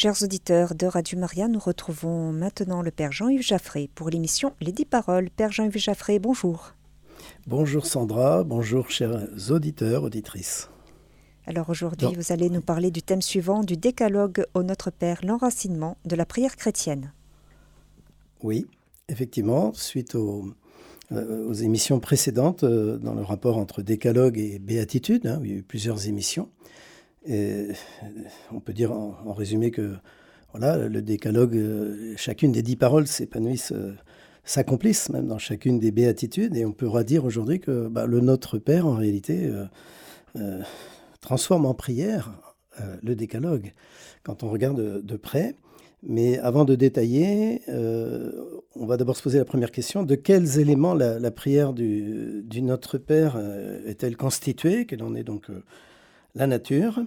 Chers auditeurs de Radio Maria, nous retrouvons maintenant le Père Jean-Yves Jaffré pour l'émission Les Dix Paroles. Père Jean-Yves Jaffré, bonjour. Bonjour Sandra, bonjour chers auditeurs, auditrices. Alors aujourd'hui, vous allez nous parler du thème suivant du décalogue au Notre Père, l'enracinement de la prière chrétienne. Oui, effectivement, suite aux, euh, émissions précédentes, euh, dans le rapport entre décalogue et béatitude, hein, il y a eu plusieurs émissions. Et on peut dire en, résumé que voilà, le décalogue, euh, chacune des dix paroles s'épanouissent, euh, s'accomplissent même dans chacune des béatitudes. Et on pourra dire aujourd'hui que bah, le Notre Père, en réalité, euh, transforme en prière le décalogue quand on regarde de, près. Mais avant de détailler, on va d'abord se poser la première question. De quels éléments la, prière du, du, Notre Père est-elle constituée? Quelle en est donc nature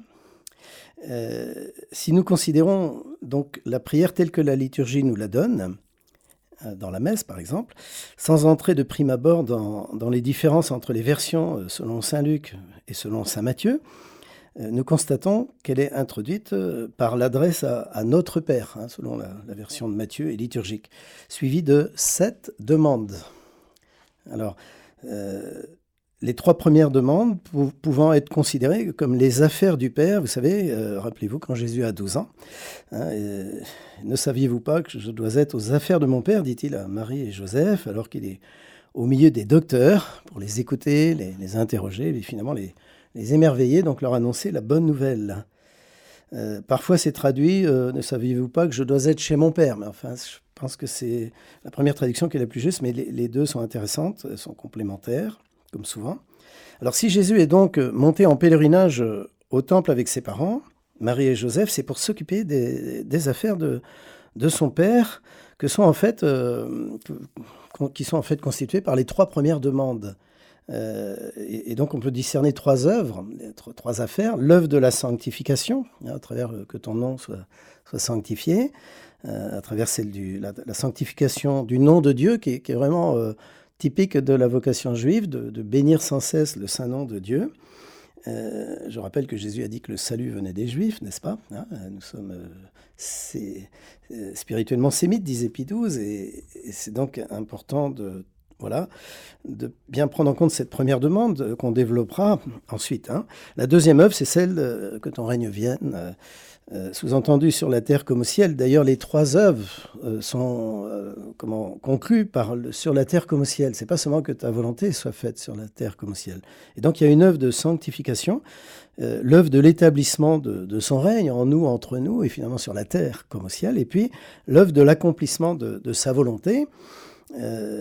euh, si nous considérons donc la prière telle que la liturgie nous la donne, euh, dans la messe par exemple, sans entrer de prime abord dans, les différences entre les versions euh, selon Saint Luc et selon Saint Matthieu, nous constatons qu'elle est introduite par l'adresse à, notre Père, hein, selon la, version de Matthieu et liturgique, suivie de sept demandes. Alors, les trois premières demandes pouvant être considérées comme les affaires du Père. Vous savez, euh, rappelez-vous, quand Jésus a 12 ans, hein, ne saviez-vous pas que je dois être aux affaires de mon Père, dit-il à Marie et Joseph, alors qu'il est au milieu des docteurs pour les écouter, les, interroger, et finalement les, émerveiller, donc leur annoncer la bonne nouvelle. Euh, parfois c'est traduit euh, Ne saviez-vous pas que je dois être chez mon Père Mais enfin, je pense que c'est la première traduction qui est la plus juste, mais les, les deux sont intéressantes, sont complémentaires comme souvent. Alors si Jésus est donc euh, monté en pèlerinage euh, au temple avec ses parents, Marie et Joseph, c'est pour s'occuper des, affaires de, son père, que sont en fait, euh, qui sont en fait constituées par les trois premières demandes. et, donc on peut discerner trois œuvres, trois affaires. L'œuvre de la sanctification, hein, à travers que ton nom soit, sanctifié, à travers celle de la, sanctification du nom de Dieu, qui est vraiment typique de la vocation juive, de, bénir sans cesse le saint nom de Dieu. Euh, je rappelle que Jésus a dit que le salut venait des Juifs, n'est-ce pas hein, Nous sommes euh, euh, spirituellement sémites, disait Pie XII, et, c'est donc important de, voilà, de bien prendre en compte cette première demande qu'on développera ensuite. Hein. La deuxième œuvre, c'est celle que ton règne vienne. Euh, sous-entendu sur la terre comme au ciel. D'ailleurs, les trois œuvres euh, sont euh, comment, conclues par sur la terre comme au ciel. C'est pas seulement que ta volonté soit faite sur la terre comme au ciel. Et donc, il y a une œuvre de sanctification, l'œuvre de l'établissement de, son règne en nous, entre nous, et finalement sur la terre comme au ciel. Et puis, l'œuvre de l'accomplissement de, sa volonté.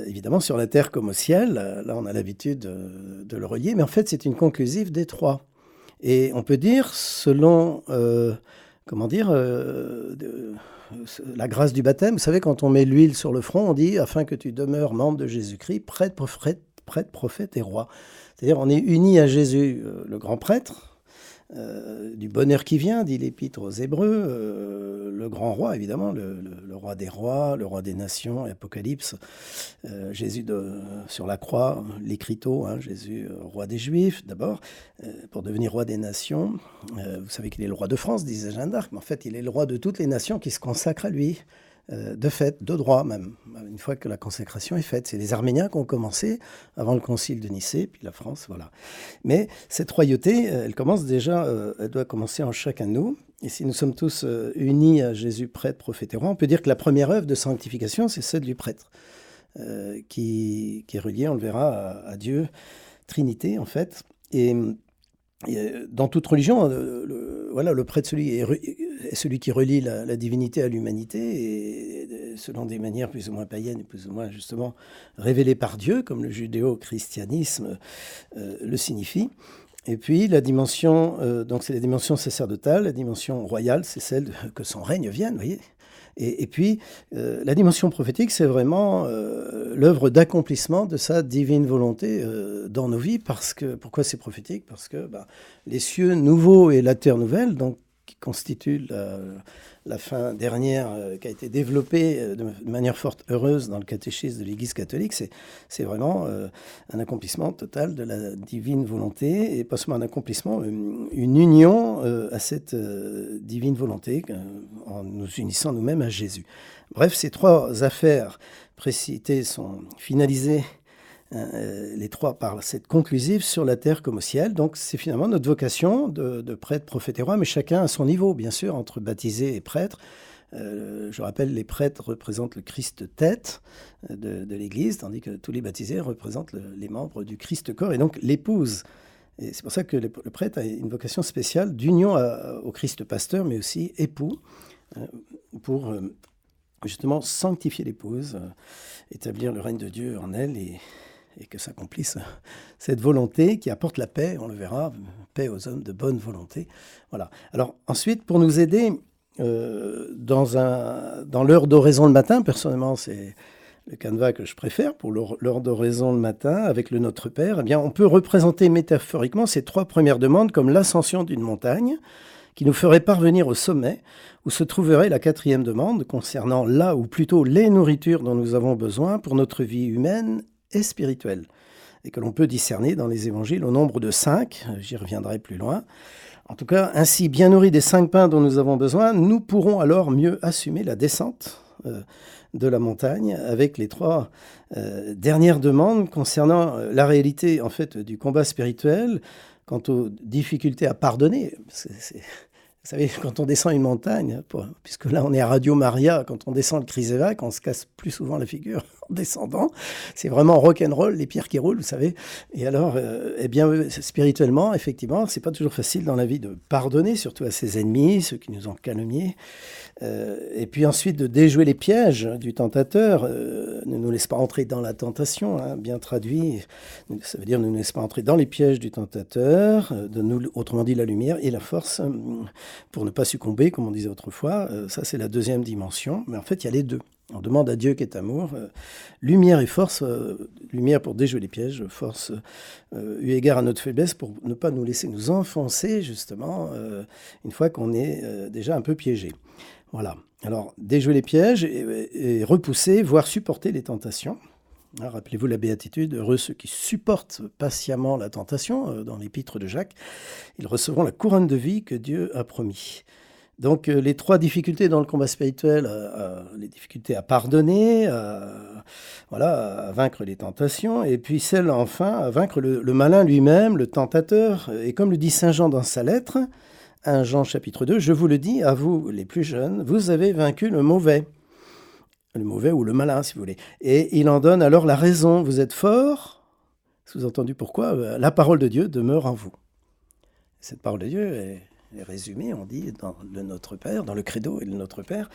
évidemment, sur la terre comme au ciel, là on a l'habitude de, de, le relier, mais en fait c'est une conclusive des trois. Et on peut dire, selon comment dire, euh, la grâce du baptême. Vous savez, quand on met l'huile sur le front, on dit afin que tu demeures membre de Jésus-Christ, prêtre, prophète, prêtre, prophète et roi. C'est-à-dire, on est uni à Jésus, euh, le grand prêtre, euh, du bonheur qui vient, dit l'Épître aux Hébreux, euh, le grand roi, évidemment, le, roi des rois, le roi des nations, Apocalypse, euh, Jésus de, sur la croix, l'écriteau, hein, Jésus, roi des Juifs, d'abord, pour devenir roi des nations. vous savez qu'il est le roi de France, disait Jeanne d'Arc, mais en fait, il est le roi de toutes les nations qui se consacrent à lui. Euh, de fait, de droit même, une fois que la consécration est faite. C'est les Arméniens qui ont commencé avant le concile de Nicée, puis la France, voilà. Mais cette royauté, euh, elle commence déjà, euh, elle doit commencer en chacun de nous. Et si nous sommes tous unis à Jésus prêtre, prophète et roi, on peut dire que la première œuvre de sanctification, c'est celle du prêtre, qui, est reliée, on le verra, à, Dieu, Trinité en fait. Et dans toute religion, le, voilà, le prêtre celui est, celui qui relie la, divinité à l'humanité, et selon des manières plus ou moins païennes, plus ou moins justement révélées par Dieu, comme le judéo-christianisme euh, le signifie. Et puis la dimension, euh, donc c'est la dimension sacerdotale, la dimension royale, c'est celle que son règne vienne, vous voyez. Et, puis euh, la dimension prophétique, c'est vraiment l'œuvre d'accomplissement de sa divine volonté dans nos vies. Parce que pourquoi c'est prophétique? Parce que bah, les cieux nouveaux et la terre nouvelle, donc qui constitue la, fin dernière, euh, qui a été développée euh, de manière forte, heureuse dans le catéchisme de l'Église catholique, c'est vraiment un accomplissement total de la divine volonté, et pas seulement un accomplissement, une union à cette divine volonté en nous unissant nous-mêmes à Jésus. Bref, ces trois affaires précitées sont finalisées euh, les trois par cette conclusive sur la terre comme au ciel. Donc c'est finalement notre vocation de, prêtre, prophète et roi, mais chacun à son niveau, bien sûr, entre baptisé et prêtre. Euh, je rappelle, les prêtres représentent le Christ tête euh, de, l'Église, tandis que tous les baptisés représentent les membres du Christ corps, et donc l'épouse. Et c'est pour ça que le, prêtre a une vocation spéciale d'union au Christ pasteur, mais aussi époux, pour justement sanctifier l'épouse, établir le règne de Dieu en elle et et que s'accomplisse cette volonté qui apporte la paix, on le verra, paix aux hommes de bonne volonté. Voilà. Alors ensuite, pour nous aider euh, dans, l'heure d'oraison le matin, personnellement c'est le canevas que je préfère pour l'heure d'oraison le matin avec le Notre Père, eh bien on peut représenter métaphoriquement ces trois premières demandes comme l'ascension d'une montagne qui nous ferait parvenir au sommet, où se trouverait la quatrième demande concernant là ou plutôt les nourritures dont nous avons besoin pour notre vie humaine et spirituelle, et que l'on peut discerner dans les évangiles au nombre de cinq, j'y reviendrai plus loin. En tout cas, ainsi bien nourris des cinq pains dont nous avons besoin, nous pourrons alors mieux assumer la descente euh, de la montagne avec les trois euh, dernières demandes concernant euh, la réalité en fait du combat spirituel, quant aux difficultés à pardonner. Vous savez, quand on descend une montagne, puisque là on est à Radio Maria, quand on descend le Crisévac, on se casse plus souvent la figure descendant. C'est vraiment rock and roll, les pierres qui roulent, vous savez. Et alors, euh, eh bien, spirituellement, effectivement, c'est pas toujours facile dans la vie de pardonner, surtout à ses ennemis, ceux qui nous ont calomniés. Euh, et puis ensuite de déjouer les pièges du tentateur. Euh, ne nous laisse pas entrer dans la tentation, hein, bien traduit. Ça veut dire ne nous laisse pas entrer dans les pièges du tentateur, de nous, autrement dit la lumière et la force pour ne pas succomber, comme on disait autrefois. Ça, c'est la deuxième dimension. Mais en fait, il y a les deux. On demande à Dieu qui est amour, euh, lumière et force, euh, lumière pour déjouer les pièges, force eu égard à notre faiblesse pour ne pas nous laisser nous enfoncer justement une fois qu'on est déjà un peu piégé. Voilà. Alors déjouer les pièges et repousser, voire supporter les tentations. Ah, rappelez-vous la béatitude, heureux ceux qui supportent patiemment la tentation, euh, dans l'épître de Jacques, ils recevront la couronne de vie que Dieu a promis. Donc euh, les trois difficultés dans le combat spirituel, euh, les difficultés à pardonner, voilà, à vaincre les tentations, et puis celle enfin à vaincre le, malin lui-même, le tentateur. Et comme le dit Saint Jean dans sa lettre, 1 Jean chapitre 2, je vous le dis, à vous les plus jeunes, vous avez vaincu le mauvais le mauvais ou le malin, si vous voulez. Et il en donne alors la raison. Vous êtes fort, sous-entendu pourquoi? Euh, La parole de Dieu demeure en vous. Cette parole de Dieu est, résumée, on dit, dans le Notre Père, dans le Credo et le Notre Père.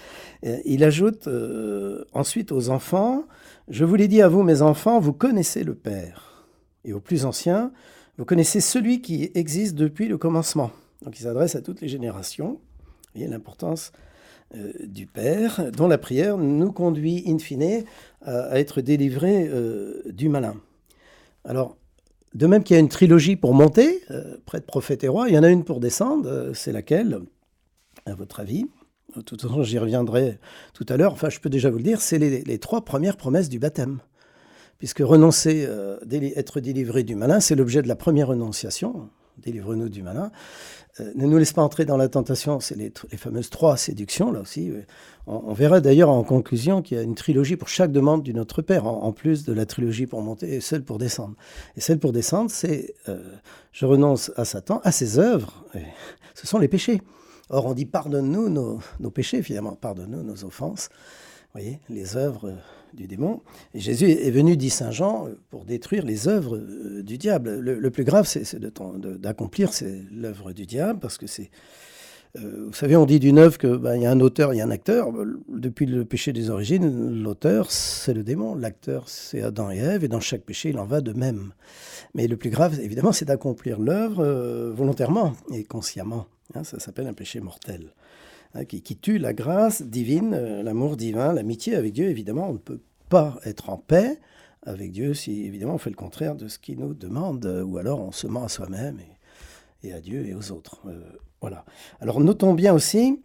il ajoute euh, ensuite aux enfants, je vous l'ai dit à vous, mes enfants, vous connaissez le Père. Et aux plus anciens, vous connaissez celui qui existe depuis le commencement. Donc il s'adresse à toutes les générations. Vous voyez l'importance euh, du Père, dont la prière nous conduit in fine à, être délivrés euh, du malin. Alors, de même qu'il y a une trilogie pour monter, euh, prêtre, prophète et roi, il y en a une pour descendre, c'est laquelle, à votre avis? De toute façon, j'y reviendrai tout à l'heure. Enfin, je peux déjà vous le dire, c'est les, trois premières promesses du baptême. Puisque renoncer, être délivré du malin, c'est l'objet de la première renonciation. Délivre-nous du malin. Euh, ne nous laisse pas entrer dans la tentation, c'est les, fameuses trois séductions, là aussi. On, verra d'ailleurs en conclusion qu'il y a une trilogie pour chaque demande du Notre Père, en, plus de la trilogie pour monter et celle pour descendre. Et celle pour descendre, c'est euh, je renonce à Satan, à ses œuvres. ce sont les péchés. Or, on dit pardonne-nous nos, nos, péchés, finalement, pardonne-nous nos offenses. Voyez, les œuvres du démon. Et Jésus est venu, dit Saint Jean, pour détruire les œuvres euh, du diable. Le, plus grave, c'est d'accomplir l'œuvre du diable, parce que c'est... Euh, vous savez, on dit d'une œuvre qu'il ben, y a un auteur, il y a un acteur. Depuis le péché des origines, l'auteur, c'est le démon. L'acteur, c'est Adam et Ève. Et dans chaque péché, il en va de même. Mais le plus grave, évidemment, c'est d'accomplir l'œuvre euh, volontairement et consciemment. Hein, ça s'appelle un péché mortel. Hein, qui, tue la grâce divine, euh, l'amour divin, l'amitié avec Dieu. Évidemment, on ne peut pas être en paix avec Dieu si évidemment on fait le contraire de ce qu'il nous demande, ou alors on se ment à soi-même et, à Dieu et aux autres. voilà. Alors notons bien aussi,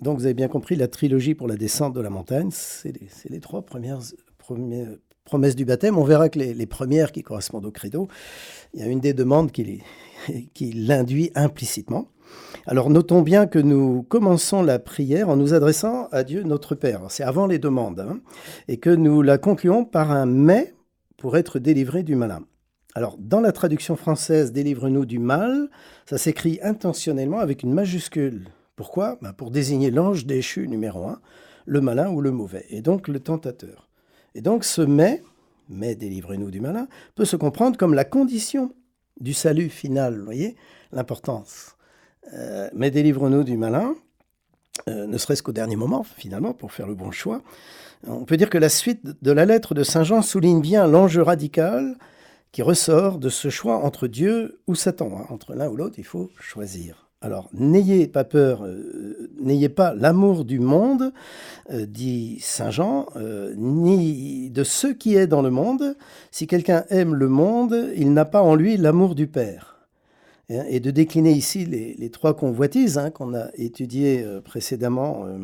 donc vous avez bien compris, la trilogie pour la descente de la montagne, c'est les, trois premières, promesses du baptême. On verra que les, premières qui correspondent au credo, il y a une des demandes qui l'induit implicitement. Alors notons bien que nous commençons la prière en nous adressant à Dieu notre Père. C'est avant les demandes. Hein, et que nous la concluons par un mais pour être délivré du malin. Alors dans la traduction française Délivre-nous du mal, ça s'écrit intentionnellement avec une majuscule. Pourquoi? Ben, Pour désigner l'ange déchu numéro un, le malin ou le mauvais, et donc le tentateur. Et donc ce mais, mais délivrez-nous du malin, peut se comprendre comme la condition du salut final, vous voyez l'importance. Euh, mais délivre-nous du malin, euh, ne serait-ce qu'au dernier moment, finalement, pour faire le bon choix. On peut dire que la suite de la lettre de Saint Jean souligne bien l'enjeu radical qui ressort de ce choix entre Dieu ou Satan. Hein. Entre l'un ou l'autre, il faut choisir. Alors, n'ayez pas peur, euh, n'ayez pas l'amour du monde, dit Saint Jean, ni de ce qui est dans le monde. Si quelqu'un aime le monde, il n'a pas en lui l'amour du Père. Hein, et de décliner ici les, trois convoitises hein, qu'on a étudiées euh, précédemment, euh,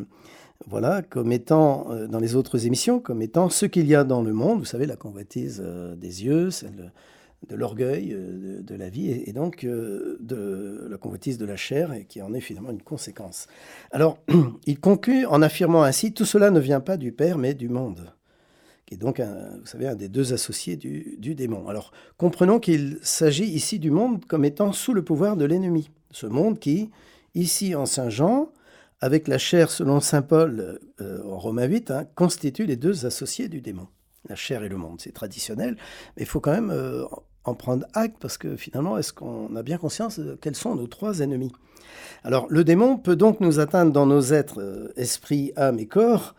voilà, comme étant euh, dans les autres émissions, comme étant ce qu'il y a dans le monde. Vous savez, la convoitise des yeux, celle de l'orgueil, de, la vie, et, donc de la convoitise de la chair, et qui en est finalement une conséquence. Alors, il conclut en affirmant ainsi, tout cela ne vient pas du Père, mais du monde est donc, un, vous savez, un des deux associés du, démon. Alors, comprenons qu'il s'agit ici du monde comme étant sous le pouvoir de l'ennemi. Ce monde qui, ici en Saint Jean, avec la chair selon Saint Paul euh, en Romains 8, hein, constitue les deux associés du démon. La chair et le monde, c'est traditionnel, mais il faut quand même euh, en prendre acte parce que finalement, est-ce qu'on a bien conscience de quels sont nos trois ennemis? Alors, le démon peut donc nous atteindre dans nos êtres, euh, esprit, âme et corps,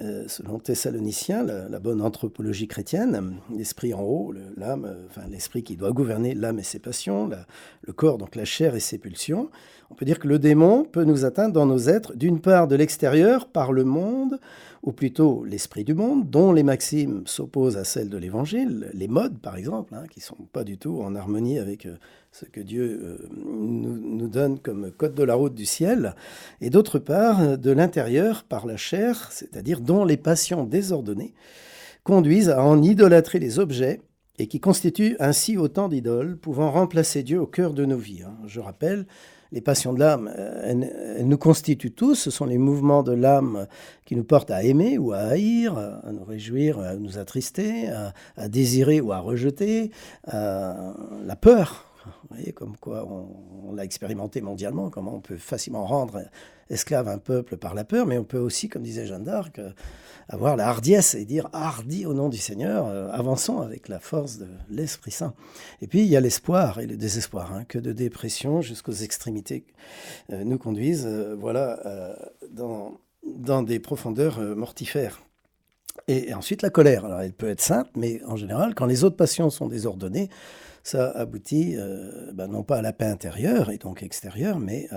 euh, selon Thessaloniciens, la, bonne anthropologie chrétienne, l'esprit en haut, l'âme, euh, enfin l'esprit qui doit gouverner l'âme et ses passions, le corps, donc la chair et ses pulsions. On peut dire que le démon peut nous atteindre dans nos êtres, d'une part de l'extérieur, par le monde, ou plutôt l'esprit du monde, dont les maximes s'opposent à celles de l'Évangile, les modes par exemple, hein, qui ne sont pas du tout en harmonie avec euh, ce que Dieu euh, nous, donne comme code de la route du ciel, et d'autre part de l'intérieur par la chair, c'est-à-dire dont les passions désordonnées conduisent à en idolâtrer les objets et qui constituent ainsi autant d'idoles pouvant remplacer Dieu au cœur de nos vies. Hein. Je rappelle les passions de l'âme, euh, elles, nous constituent tous. Ce sont les mouvements de l'âme qui nous portent à aimer ou à haïr, à nous réjouir, à nous attrister, à, désirer ou à rejeter, la peur. Vous voyez, comme quoi on, l'a expérimenté mondialement, comment on peut facilement rendre esclave un peuple par la peur, mais on peut aussi, comme disait Jeanne d'Arc, avoir la hardiesse et dire hardi au nom du Seigneur, euh, avançons avec la force de l'Esprit Saint. Et puis il y a l'espoir et le désespoir, hein, que de dépression jusqu'aux extrémités euh, nous conduisent, euh, voilà, dans des profondeurs mortifères. Et, ensuite la colère. Alors elle peut être sainte, mais en général, quand les autres passions sont désordonnées, ça aboutit ben, non pas à la paix intérieure et donc extérieure, mais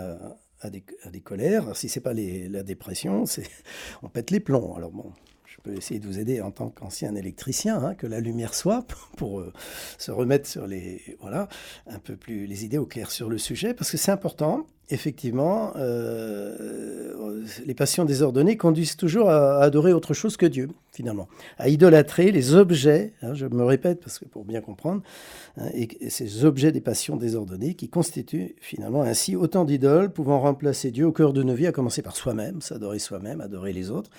à des, à des colères. Si c'est pas la dépression, on pète les plombs. Alors bon, peux essayer de vous aider en tant qu'ancien électricien, hein, que la lumière soit, pour euh, se remettre sur les, voilà, un peu plus les idées au clair sur le sujet, parce que c'est important. Effectivement, euh, les passions désordonnées conduisent toujours à, adorer autre chose que Dieu, finalement, à idolâtrer les objets, hein, je me répète parce que pour bien comprendre, hein, et, ces objets des passions désordonnées qui constituent finalement ainsi autant d'idoles pouvant remplacer Dieu au cœur de nos vies, à commencer par soi-même, s'adorer soi-même, adorer les autres,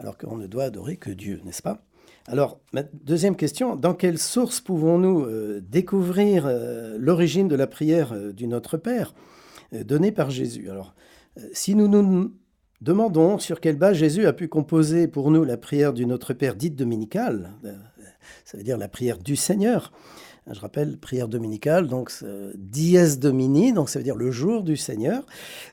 alors qu'on ne doit adorer que Dieu, n'est-ce pas? Alors, ma deuxième question, dans quelle source pouvons-nous euh, découvrir euh, l'origine de la prière euh, du Notre Père donnée par Jésus? Alors, si nous nous demandons sur quelle base Jésus a pu composer pour nous la prière du Notre Père dite dominicale, ça veut dire la prière du Seigneur, je rappelle, prière dominicale, donc dies domini, donc ça veut dire le jour du Seigneur,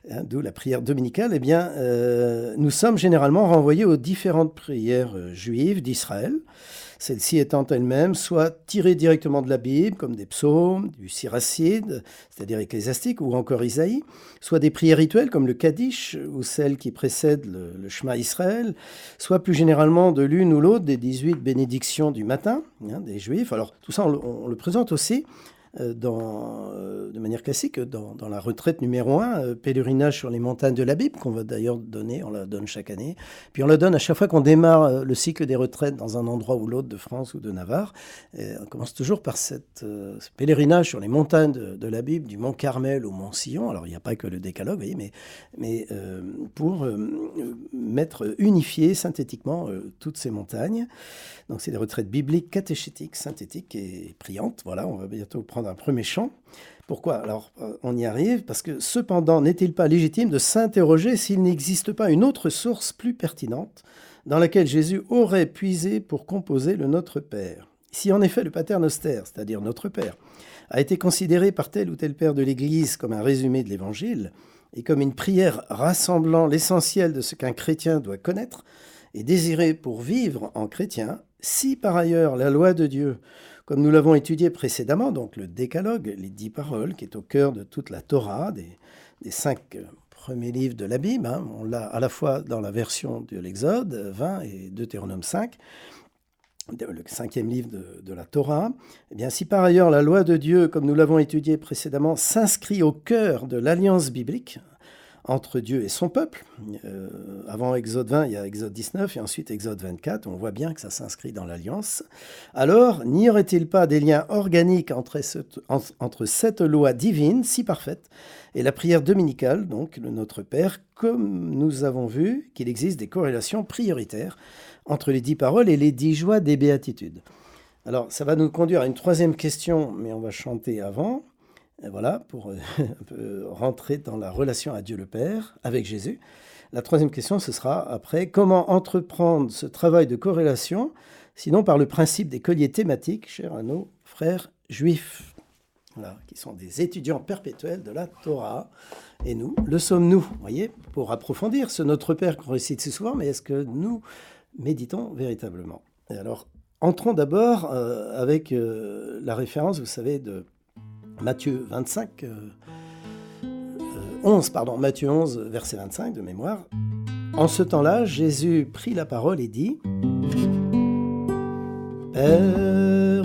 hein, d'où la prière dominicale. Eh bien, euh, nous sommes généralement renvoyés aux différentes prières euh, juives d'Israël celle-ci étant elle-même soit tirée directement de la Bible, comme des psaumes, du siracide, c'est-à-dire ecclésiastique, ou encore Isaïe, soit des prières rituelles comme le Kaddish, ou celles qui précèdent le, le Shema Israël, soit plus généralement de l'une ou l'autre des 18 bénédictions du matin, hein, des Juifs. Alors tout ça, on, le présente aussi dans, euh, de manière classique dans, la retraite numéro 1, pèlerinage sur les montagnes de la Bible, qu'on va d'ailleurs donner, on la donne chaque année. Puis on la donne à chaque fois qu'on démarre le cycle des retraites dans un endroit ou l'autre de France ou de Navarre. On commence toujours par cette, ce pèlerinage sur les montagnes de, la Bible, du mont Carmel au mont Sillon. Alors il n'y a pas que le décalogue, vous voyez, mais, mais pour mettre unifié synthétiquement toutes ces montagnes. Donc c'est des retraites bibliques, catéchétiques, synthétiques et priantes. Voilà, on va bientôt prendre un premier chant. Pourquoi? Alors euh, on y arrive parce que cependant n'est-il pas légitime de s'interroger s'il n'existe pas une autre source plus pertinente dans laquelle Jésus aurait puisé pour composer le Notre Père? Si en effet le Pater Noster, c'est-à-dire Notre Père, a été considéré par tel ou tel père de l'Église comme un résumé de l'Évangile et comme une prière rassemblant l'essentiel de ce qu'un chrétien doit connaître et désirer pour vivre en chrétien, si par ailleurs la loi de Dieu, comme nous l'avons étudié précédemment, donc le décalogue, les dix paroles, qui est au cœur de toute la Torah, des, cinq premiers livres de la Bible, hein, on l'a à la fois dans la version de l'Exode 20 et Deutéronome 5, le cinquième livre de, de, la Torah, eh bien, si par ailleurs la loi de Dieu, comme nous l'avons étudié précédemment, s'inscrit au cœur de l'alliance biblique, entre Dieu et son peuple. Euh, avant Exode 20, il y a Exode 19 et ensuite Exode 24. On voit bien que ça s'inscrit dans l'alliance. Alors, n'y aurait-il pas des liens organiques entre cette, entre cette loi divine si parfaite et la prière dominicale, donc le Notre Père, comme nous avons vu qu'il existe des corrélations prioritaires entre les dix paroles et les dix joies des béatitudes? Alors, ça va nous conduire à une troisième question, mais on va chanter avant voilà, pour euh, rentrer dans la relation à Dieu le Père avec Jésus. La troisième question, ce sera après, comment entreprendre ce travail de corrélation, sinon par le principe des colliers thématiques, chers à nos frères juifs, qui sont des étudiants perpétuels de la Torah. Et nous, le sommes-nous, voyez, pour approfondir ce Notre Père qu'on récite si souvent, mais est-ce que nous méditons véritablement? Et alors, entrons d'abord euh, avec euh, la référence, vous savez, de Matthieu 25, 11, euh, pardon, Matthieu 11, verset 25 de mémoire. En ce temps-là, Jésus prit la parole et dit Père,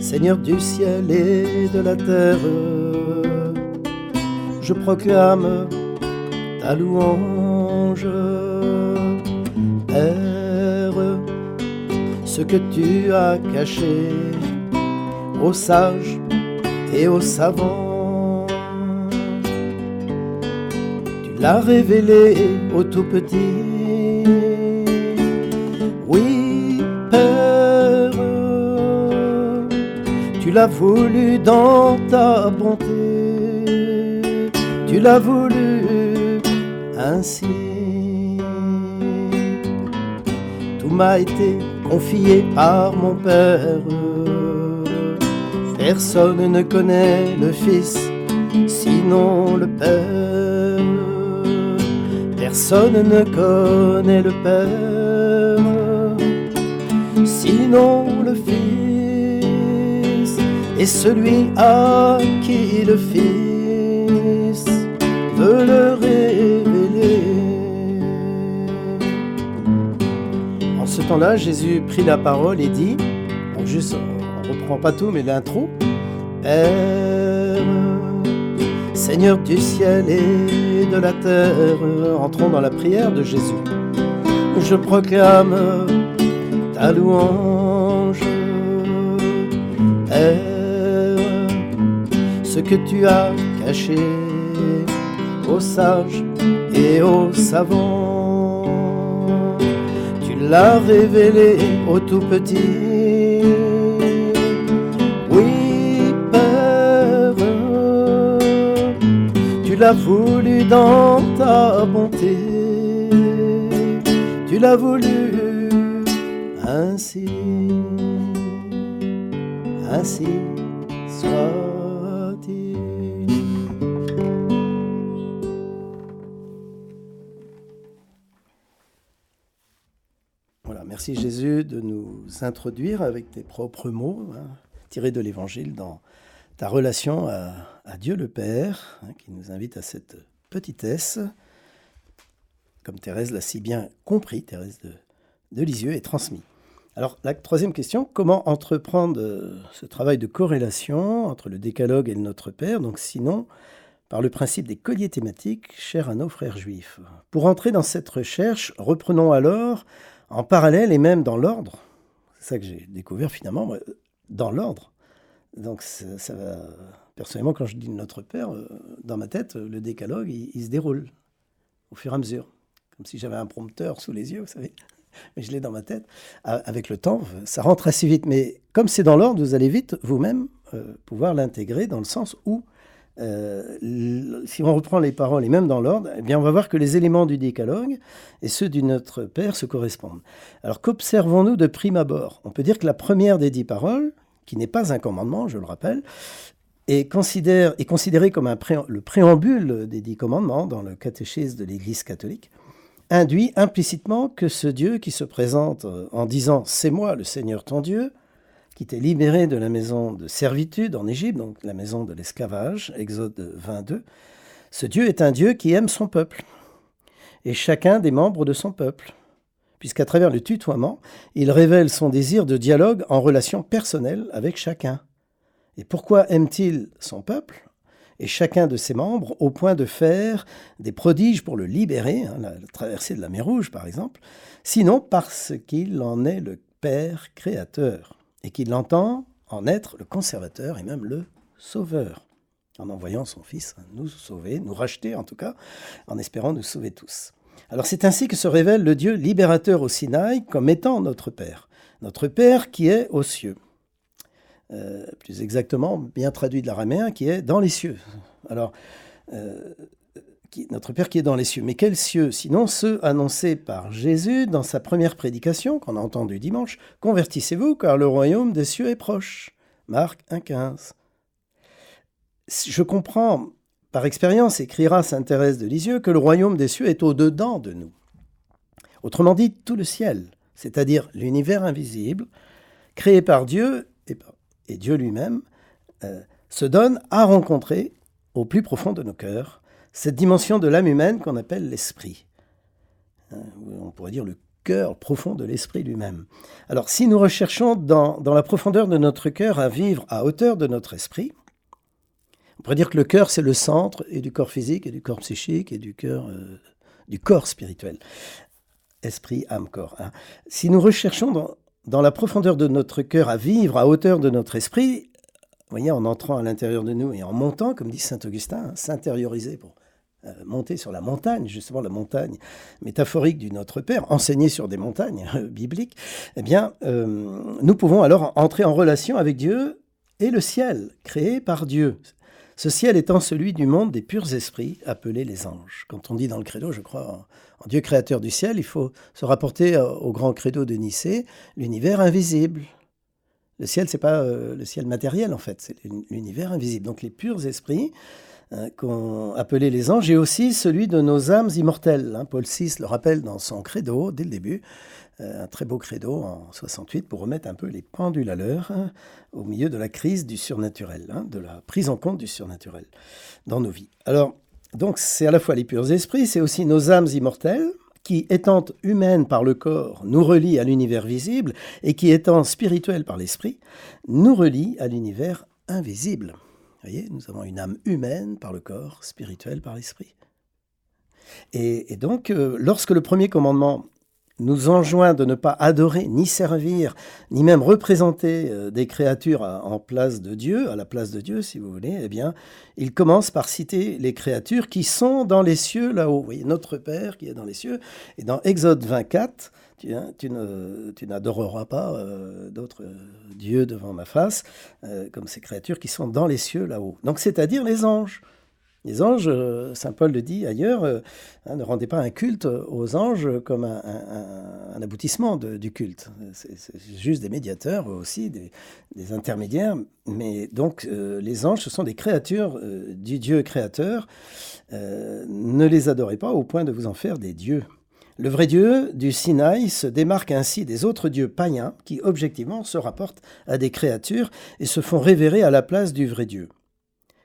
Seigneur du ciel et de la terre, je proclame ta louange. Père, ce que tu as caché aux sages et aux savants. Tu l'as révélé au tout petit. Oui, Père, tu l'as voulu dans ta bonté. Tu l'as voulu ainsi. Tout m'a été confié par mon Père. Personne ne connaît le Fils, sinon le Père. Personne ne connaît le Père, sinon le Fils. Et celui à qui le Fils veut le révéler. En ce temps-là, Jésus prit la parole et dit, bon, juste on reprend pas tout, mais l'intro. Père, Seigneur du ciel et de la terre, entrons dans la prière de Jésus. Je proclame ta louange, Père, ce que tu as caché aux sages et aux savants. Tu l'as révélé au tout petit l'as voulu dans ta bonté, tu l'as voulu ainsi, ainsi soit-il. Voilà, merci Jésus de nous introduire avec tes propres mots hein, tirés de l'Évangile dans ta relation à, Dieu le Père, hein, qui nous invite à cette petitesse, comme Thérèse l'a si bien compris, Thérèse de, Lisieux, et transmis. Alors, la troisième question, comment entreprendre euh, ce travail de corrélation entre le décalogue et le Notre Père? Donc, sinon, par le principe des colliers thématiques chers à nos frères juifs. Pour entrer dans cette recherche, reprenons alors en parallèle et même dans l'ordre, c'est ça que j'ai découvert finalement, dans l'ordre. Donc ça, va, personnellement, quand je dis notre Père, euh, dans ma tête, le décalogue, il, se déroule au fur et à mesure, comme si j'avais un prompteur sous les yeux, vous savez. Mais je l'ai dans ma tête. Avec le temps, ça rentre assez vite. Mais comme c'est dans l'ordre, vous allez vite vous-même euh, pouvoir l'intégrer dans le sens où euh, si on reprend les paroles et même dans l'ordre, eh bien on va voir que les éléments du décalogue et ceux du Notre Père se correspondent. Alors qu'observons-nous de prime abord? On peut dire que la première des dix paroles, qui n'est pas un commandement, je le rappelle, est, considère, est considérée comme le préambule des dix commandements dans le catéchisme de l'Église catholique, induit implicitement que ce Dieu qui se présente en disant ⁇ C'est moi le Seigneur ton Dieu ⁇ qui était libéré de la maison de servitude en Égypte, donc la maison de l'esclavage, Exode 22, ce Dieu est un Dieu qui aime son peuple, et chacun des membres de son peuple, puisqu'à travers le tutoiement, il révèle son désir de dialogue en relation personnelle avec chacun. Et pourquoi aime-t-il son peuple et chacun de ses membres au point de faire des prodiges pour le libérer, hein, la traversée de la mer Rouge par exemple, sinon parce qu'il en est le Père créateur et qu'il entend en être le conservateur et même le sauveur, en envoyant son Fils nous sauver, nous racheter en tout cas, en espérant nous sauver tous. Alors c'est ainsi que se révèle le Dieu libérateur au Sinaï comme étant notre Père, notre Père qui est aux cieux. Euh, plus exactement, bien traduit de l'araméen, qui est dans les cieux. Alors, euh, notre Père qui est dans les cieux. Mais quels cieux? Sinon ceux annoncés par Jésus dans sa première prédication qu'on a entendue dimanche. Convertissez-vous car le royaume des cieux est proche. Marc 1,15. Je comprends par expérience, écrira Saint Thérèse de Lisieux, que le royaume des cieux est au-dedans de nous. Autrement dit, tout le ciel, c'est-à-dire l'univers invisible, créé par Dieu et, Dieu lui-même, euh, se donne à rencontrer au plus profond de nos cœurs cette dimension de l'âme humaine qu'on appelle l'esprit. Hein, on pourrait dire le cœur profond de l'esprit lui-même. Alors si nous recherchons dans, la profondeur de notre cœur à vivre à hauteur de notre esprit, on pourrait dire que le cœur c'est le centre et du corps physique et du corps psychique et du cœur euh, du corps spirituel. Esprit, âme, corps. Hein. Si nous recherchons dans, dans la profondeur de notre cœur à vivre à hauteur de notre esprit, voyez, en entrant à l'intérieur de nous et en montant, comme dit saint Augustin, hein, s'intérioriser pour euh, monter sur la montagne, justement la montagne métaphorique du Notre Père, enseignée sur des montagnes euh, bibliques, eh bien, nous pouvons alors entrer en relation avec Dieu et le ciel, créé par Dieu. Ce ciel étant celui du monde des purs esprits, appelés les anges. Quand on dit dans le credo, je crois, en, Dieu créateur du ciel, il faut se rapporter au grand credo de Nicée, l'univers invisible. Le ciel, c'est pas le ciel matériel en fait, c'est l'univers invisible. Donc les purs esprits, Hein, qu'on appelait les anges, et aussi celui de nos âmes immortelles. Hein. Paul VI le rappelle dans son credo, dès le début, euh, un très beau credo en 68, pour remettre un peu les pendules à l'heure hein, au milieu de la crise du surnaturel, de la prise en compte du surnaturel dans nos vies. Alors, donc c'est à la fois les purs esprits, c'est aussi nos âmes immortelles, qui, étant humaines par le corps, nous relient à l'univers visible, et qui, étant spirituelles par l'esprit, nous relient à l'univers invisible voyez, nous avons une âme humaine par le corps, spirituelle par l'esprit. Et, donc, euh, lorsque le premier commandement nous enjoint de ne pas adorer, ni servir, ni même représenter euh, des créatures en place de Dieu, à la place de Dieu, si vous voulez, eh bien, il commence par citer les créatures qui sont dans les cieux là-haut. Vous voyez, notre Père qui est dans les cieux. Et dans Exode 24, tu, n'adoreras pas euh, d'autres dieux devant ma face, euh, comme ces créatures qui sont dans les cieux là-haut. Donc, c'est-à-dire les anges. Les anges, euh, Saint Paul le dit ailleurs, hein, ne rendez pas un culte aux anges comme un, aboutissement du culte. C'est juste des médiateurs aussi, des, intermédiaires. Mais donc, les anges, ce sont des créatures du Dieu créateur. ne les adorez pas au point de vous en faire des dieux. Le vrai Dieu du Sinaï se démarque ainsi des autres dieux païens qui, objectivement, se rapportent à des créatures et se font révérer à la place du vrai Dieu.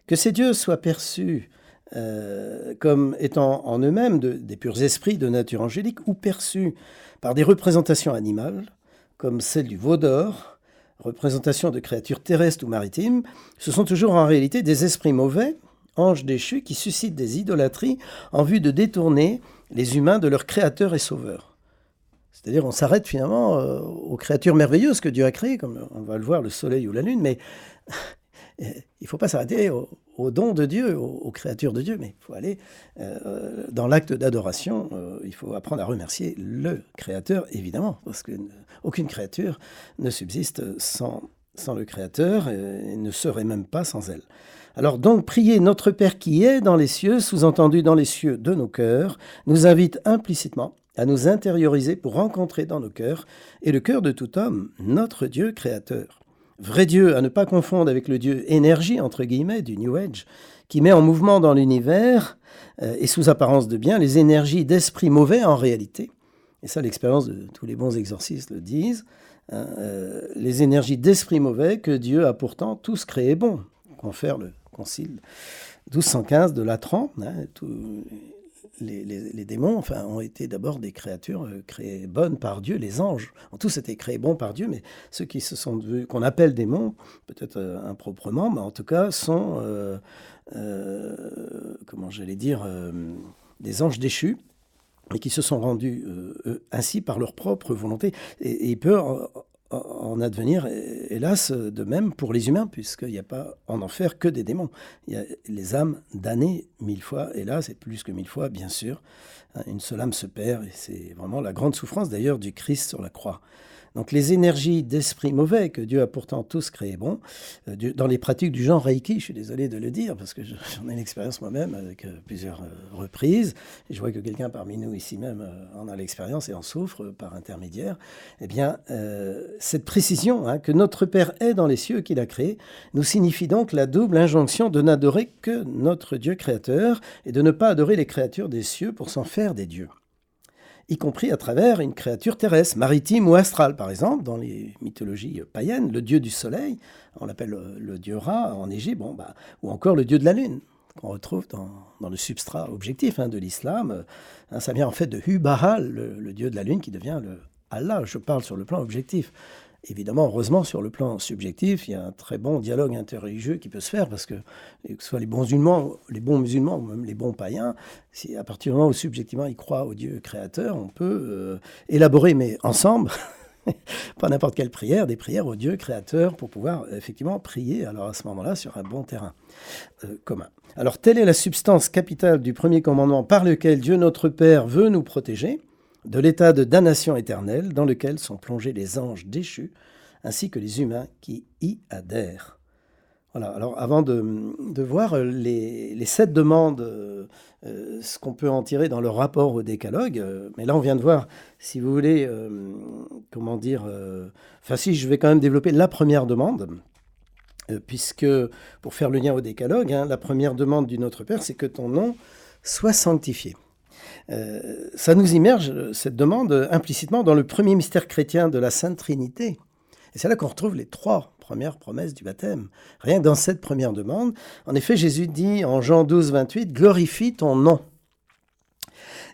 Que ces dieux soient perçus euh, comme étant en eux-mêmes des purs esprits de nature angélique ou perçus par des représentations animales, comme celle du veau d'or, représentation de créatures terrestres ou maritimes, ce sont toujours en réalité des esprits mauvais, anges déchus, qui suscitent des idolâtries en vue de détourner les humains de leur créateur et sauveur. C'est-à-dire on s'arrête finalement euh, aux créatures merveilleuses que Dieu a créées, comme on va le voir, le soleil ou la lune, mais il ne faut pas s'arrêter aux, dons de Dieu, aux, créatures de Dieu, mais il faut aller euh, dans l'acte d'adoration, euh, il faut apprendre à remercier le Créateur, évidemment, parce qu'aucune créature ne subsiste sans, sans le Créateur et ne serait même pas sans elle. Alors donc, prier notre Père qui est dans les cieux, sous-entendu dans les cieux de nos cœurs, nous invite implicitement à nous intérioriser pour rencontrer dans nos cœurs, et le cœur de tout homme, notre Dieu créateur. Vrai Dieu à ne pas confondre avec le Dieu énergie, entre guillemets, du New Age, qui met en mouvement dans l'univers, euh, et sous apparence de bien, les énergies d'esprit mauvais en réalité. Et ça, l'expérience de tous les bons exorcistes le disent. Hein, euh, les énergies d'esprit mauvais que Dieu a pourtant tous créés bons. Confère le concile 1215 de Latran. Hein, les, démons enfin, ont été d'abord des créatures euh, créées bonnes par Dieu, les anges ont tous été créés bons par Dieu, mais ceux qui se sont qu'on appelle démons, peut-être euh, improprement, mais en tout cas sont, euh, comment j'allais dire, des anges déchus et qui se sont rendus ainsi par leur propre volonté. Et, advenir, hélas, de même pour les humains, puisqu'il n'y a pas en enfer que des démons. Il y a les âmes damnées mille fois, et là, c'est plus que mille fois, bien sûr. Une seule âme se perd, et c'est vraiment la grande souffrance d'ailleurs du Christ sur la croix. Donc les énergies d'esprit mauvais que Dieu a pourtant tous créées bon, euh, dans les pratiques du genre Reiki, je suis désolé de le dire parce que j'en ai une expérience moi-même avec euh, plusieurs euh, reprises, et je vois que quelqu'un parmi nous ici même en a l'expérience et en souffre par intermédiaire, eh bien cette précision hein, que notre Père est dans les cieux qu'il a créés nous signifie donc la double injonction de n'adorer que notre Dieu créateur et de ne pas adorer les créatures des cieux pour s'en faire des dieux y compris à travers une créature terrestre, maritime ou astrale. Par exemple, dans les mythologies païennes, le dieu du soleil, on l'appelle le, dieu Ra en Égypte, bon, bah, ou encore le dieu de la lune, qu'on retrouve dans, le substrat objectif hein, de l'islam. Ça vient en fait de Hubahal, le, le, dieu de la lune, qui devient le Allah. Je parle sur le plan objectif. Évidemment, heureusement, sur le plan subjectif, il y a un très bon dialogue interreligieux qui peut se faire parce que, que ce soit les bons musulmans, les bons musulmans ou même les bons païens, si à partir du moment où subjectivement ils croient au Dieu créateur, on peut euh, élaborer, mais ensemble, pas n'importe quelle prière, des prières au Dieu créateur pour pouvoir effectivement prier alors à ce moment-là sur un bon terrain euh, commun. Alors telle est la substance capitale du premier commandement par lequel Dieu notre Père veut nous protéger de l'état de damnation éternelle dans lequel sont plongés les anges déchus, ainsi que les humains qui y adhèrent. Voilà, alors avant de, voir les, sept demandes, euh, ce qu'on peut en tirer dans le rapport au décalogue, euh, mais là on vient de voir, si vous voulez, euh, comment dire, enfin si je vais quand même développer la première demande, puisque pour faire le lien au décalogue, hein, la première demande du Notre Père, c'est que ton nom soit sanctifié. Euh, ça nous immerge, cette demande, implicitement dans le premier mystère chrétien de la Sainte Trinité. Et c'est là qu'on retrouve les trois premières promesses du baptême. Rien que dans cette première demande. En effet, Jésus dit en Jean 12, 28, Glorifie ton nom.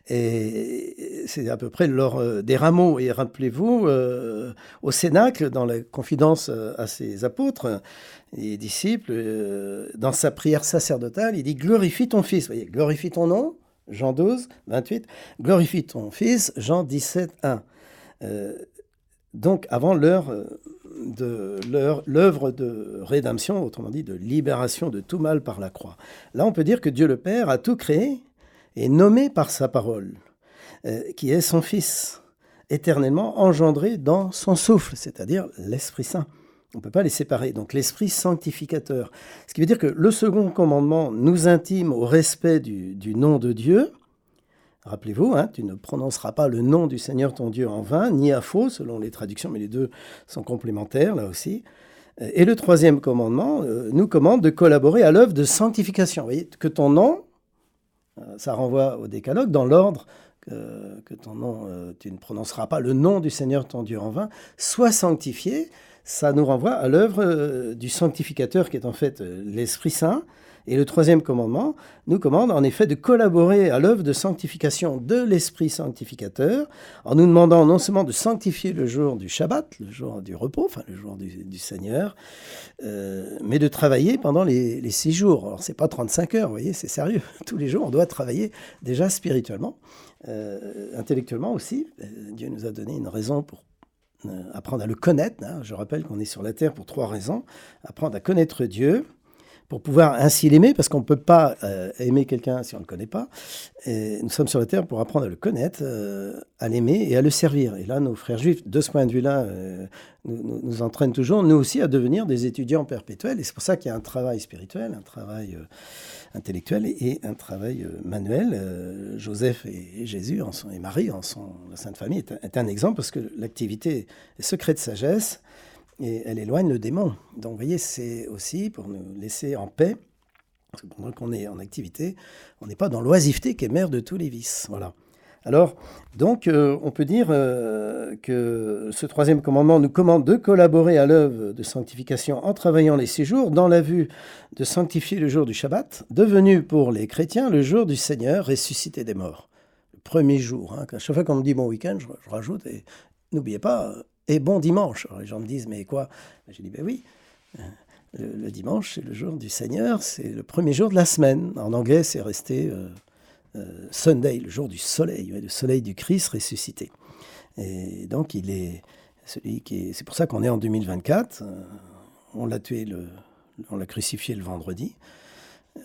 Et c'est à peu près euh, des rameaux. Et rappelez-vous, euh, au Cénacle, dans la confidence à ses apôtres et disciples, dans sa prière sacerdotale, il dit Glorifie ton Fils. Vous voyez, glorifie ton nom, Jean 12, 28, glorifie ton Fils, Jean 17, 1. Euh, donc avant l'heure euh, de l'œuvre de rédemption, autrement dit de libération de tout mal par la croix. Là, on peut dire que Dieu le Père a tout créé et nommé par sa parole, euh, qui est son Fils, éternellement engendré dans son souffle, c'est-à-dire l'Esprit Saint. On ne peut pas les séparer. Donc l'esprit sanctificateur. Ce qui veut dire que le second commandement nous intime au respect du, nom de Dieu. Rappelez-vous, hein, tu ne prononceras pas le nom du Seigneur ton Dieu en vain, ni à faux, selon les traductions, mais les deux sont complémentaires là aussi. Et le troisième commandement euh, nous commande de collaborer à l'œuvre de sanctification. Vous voyez, que ton nom, euh, ça renvoie au décalogue, dans l'ordre que, ton nom, euh, tu ne prononceras pas le nom du Seigneur ton Dieu en vain, soit sanctifié ça nous renvoie à l'œuvre euh, du sanctificateur qui est en fait euh, l'Esprit Saint Et le troisième commandement nous commande en effet de collaborer à l'œuvre de sanctification de l'Esprit sanctificateur, en nous demandant non seulement de sanctifier le jour du Shabbat, le jour du repos, enfin le jour du, Seigneur, mais de travailler pendant les, six jours. Alors c'est pas 35 heures, vous voyez, c'est sérieux. Tous les jours, on doit travailler déjà spirituellement, euh, intellectuellement aussi. Euh, Dieu nous a donné une raison pour apprendre à le connaître. Hein. Je rappelle qu'on est sur la terre pour trois raisons. Apprendre à connaître Dieu, pour pouvoir ainsi l'aimer, parce qu'on ne peut pas euh, aimer quelqu'un si on ne le connaît pas. Nous sommes sur la terre pour apprendre à le connaître, euh, à l'aimer et à le servir. Et là, nos frères juifs, de ce point de vue-là, euh, nous, nous, entraînent toujours, nous aussi, à devenir des étudiants perpétuels. Et c'est pour ça qu'il y a un travail spirituel, un travail intellectuel et, un travail manuel. Joseph et, Jésus en sont, et Marie, en sont, la Sainte Famille, est un, est un exemple, parce que l'activité secret de sagesse, et elle éloigne le démon. Donc, vous voyez, c'est aussi pour nous laisser en paix, parce que pendant qu'on est en activité, on n'est pas dans l'oisiveté qui est mère de tous les vices. Voilà. Alors, donc, euh, on peut dire euh, que ce troisième commandement nous commande de collaborer à l'œuvre de sanctification en travaillant les six jours, dans la vue de sanctifier le jour du Shabbat, devenu pour les chrétiens le jour du Seigneur ressuscité des morts. Le premier jour. Hein, chaque fois qu'on me dit bon week-end, je, je rajoute, et n'oubliez pas, et bon dimanche. les gens me disent, mais quoi? J'ai dit, ben oui, euh, le, dimanche, c'est le jour du Seigneur, c'est le premier jour de la semaine. En anglais, c'est resté euh, euh, Sunday, le jour du soleil, le soleil du Christ ressuscité. Et donc, il est celui qui est. C'est pour ça qu'on est en 2024. on l'a tué, le, on l'a crucifié le vendredi.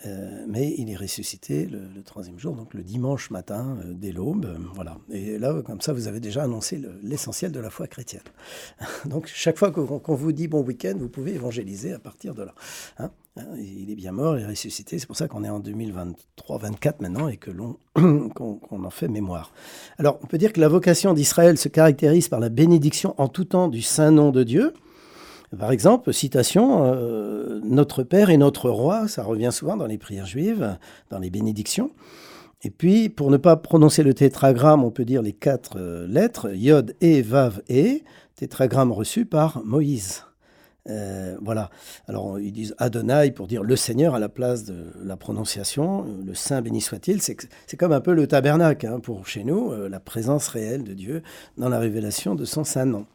Euh, mais il est ressuscité le, troisième jour, donc le dimanche matin, euh, dès l'aube. Euh, voilà. Et là, comme ça, vous avez déjà annoncé l'essentiel de la foi chrétienne. donc, chaque fois qu'on vous dit bon week-end, vous pouvez évangéliser à partir de là. Hein. Hein, il est bien mort, il est ressuscité. C'est pour ça qu'on est en 2023-24 maintenant et que l'on qu'on en fait mémoire. Alors, on peut dire que la vocation d'Israël se caractérise par la bénédiction en tout temps du saint nom de Dieu. Par exemple, citation, euh, Notre Père et notre Roi, ça revient souvent dans les prières juives, dans les bénédictions. Et puis, pour ne pas prononcer le tétragramme, on peut dire les quatre euh, lettres, Yod, E, Vav, E, tétragramme reçu par Moïse. Euh, voilà. Alors, ils disent Adonai pour dire le Seigneur à la place de la prononciation, le Saint béni soit-il. C'est comme un peu le tabernacle hein, pour chez nous, la présence réelle de Dieu dans la révélation de son saint nom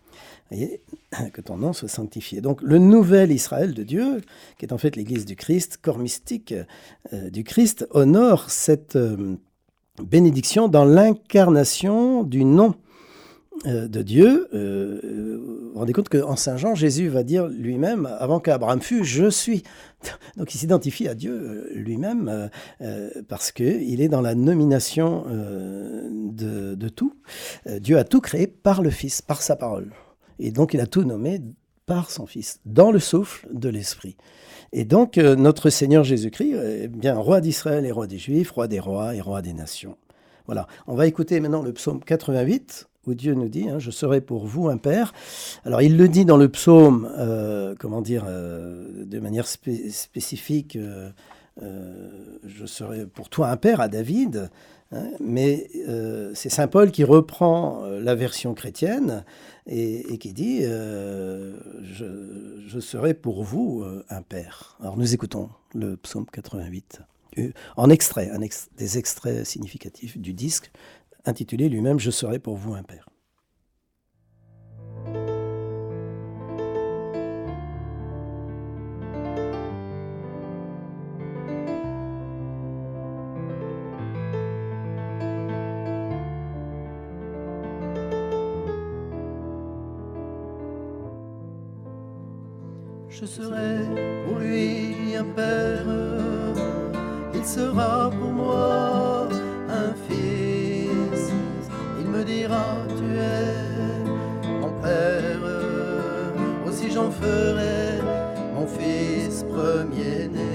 voyez, que ton nom soit sanctifié. Donc le nouvel Israël de Dieu, qui est en fait l'Église du Christ, corps mystique euh, du Christ, honore cette euh, bénédiction dans l'incarnation du nom euh, de Dieu. vous vous rendez compte qu'en Saint Jean, Jésus va dire lui-même, avant qu'Abraham fût, je suis. Donc il s'identifie à Dieu lui-même parce qu'il est dans la nomination de, de, tout. Dieu a tout créé par le Fils, par sa parole. Et donc il a tout nommé par son Fils, dans le souffle de l'Esprit. Et donc euh, notre Seigneur Jésus-Christ est bien roi d'Israël et roi des Juifs, roi des rois et roi des nations. Voilà, on va écouter maintenant le psaume 88 où Dieu nous dit, hein, je serai pour vous un père. Alors il le dit dans le psaume, euh, comment dire, euh, de manière spécifique, je serai pour toi un père à David, hein, mais c'est Saint Paul qui reprend la version chrétienne et, qui dit euh, je, serai pour vous euh, un père. Alors nous écoutons le psaume 88 euh, en extrait, des extraits significatifs du disque intitulé lui-même Je serai pour vous un père. Je serai pour lui un père, il sera pour moi un fils, il me dira tu es mon père, aussi j'en ferai mon fils premier-né.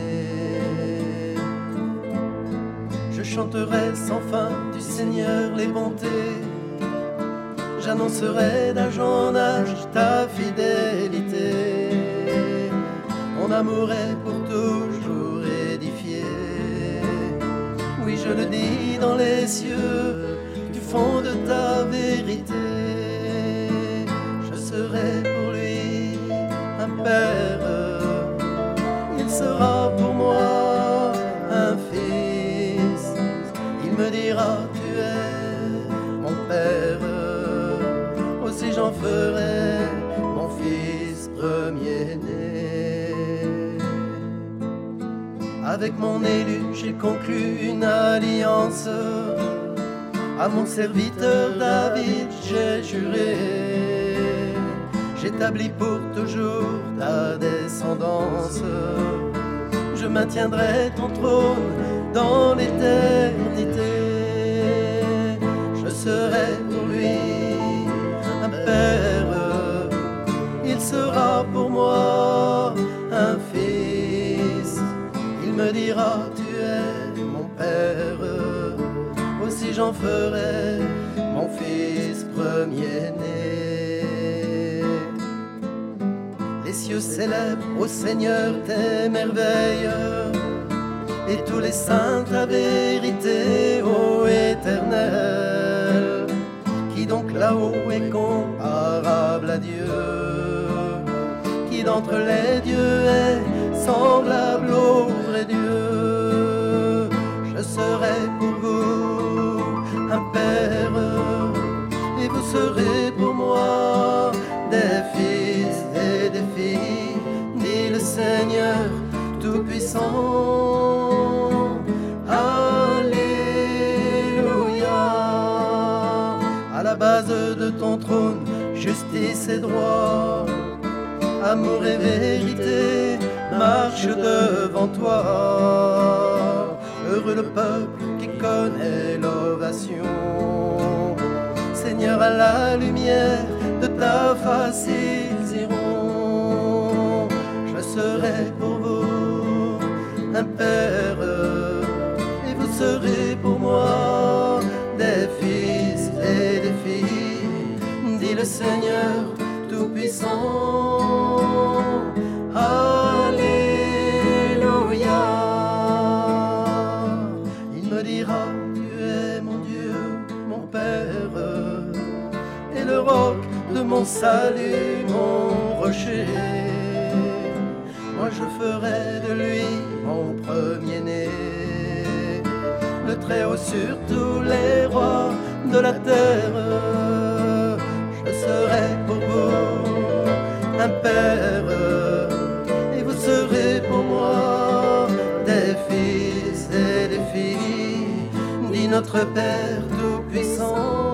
Je chanterai sans fin du Seigneur les bontés, j'annoncerai d'âge en âge ta fidélité mon est pour toujours édifié. Oui, je le dis dans les cieux, du fond de ta vérité. Je serai pour lui un père, Mon élu, j'ai conclu une alliance. À mon serviteur David, j'ai juré. J'établis pour toujours ta descendance. Je maintiendrai ton trône dans l'éternité. Je serai pour lui un père. Il sera pour moi tu es mon père. Aussi j'en ferai mon fils premier-né. Les cieux célèbrent au Seigneur tes merveilles et tous les saints ta vérité, ô éternel. Qui donc là-haut est comparable à Dieu Qui d'entre les dieux est semblable au vrai Dieu Je serai pour vous un père et vous serez pour moi des fils et des filles, dit le Seigneur Tout-Puissant. base de ton trône, justice et droit, amour et vérité marche devant toi. Heureux le peuple qui connaît l'ovation. Seigneur, à la lumière de ta face, ils iront. Je serai pour vous un père, et vous serez pour moi des fils et des filles, dit le Seigneur Tout-Puissant. Mon salut, mon rocher. Moi je ferai de lui mon premier-né le Très-Haut sur tous les rois de la terre. Je serai pour vous un père, et vous serez pour moi des fils et des filles, dit notre Père Tout-Puissant.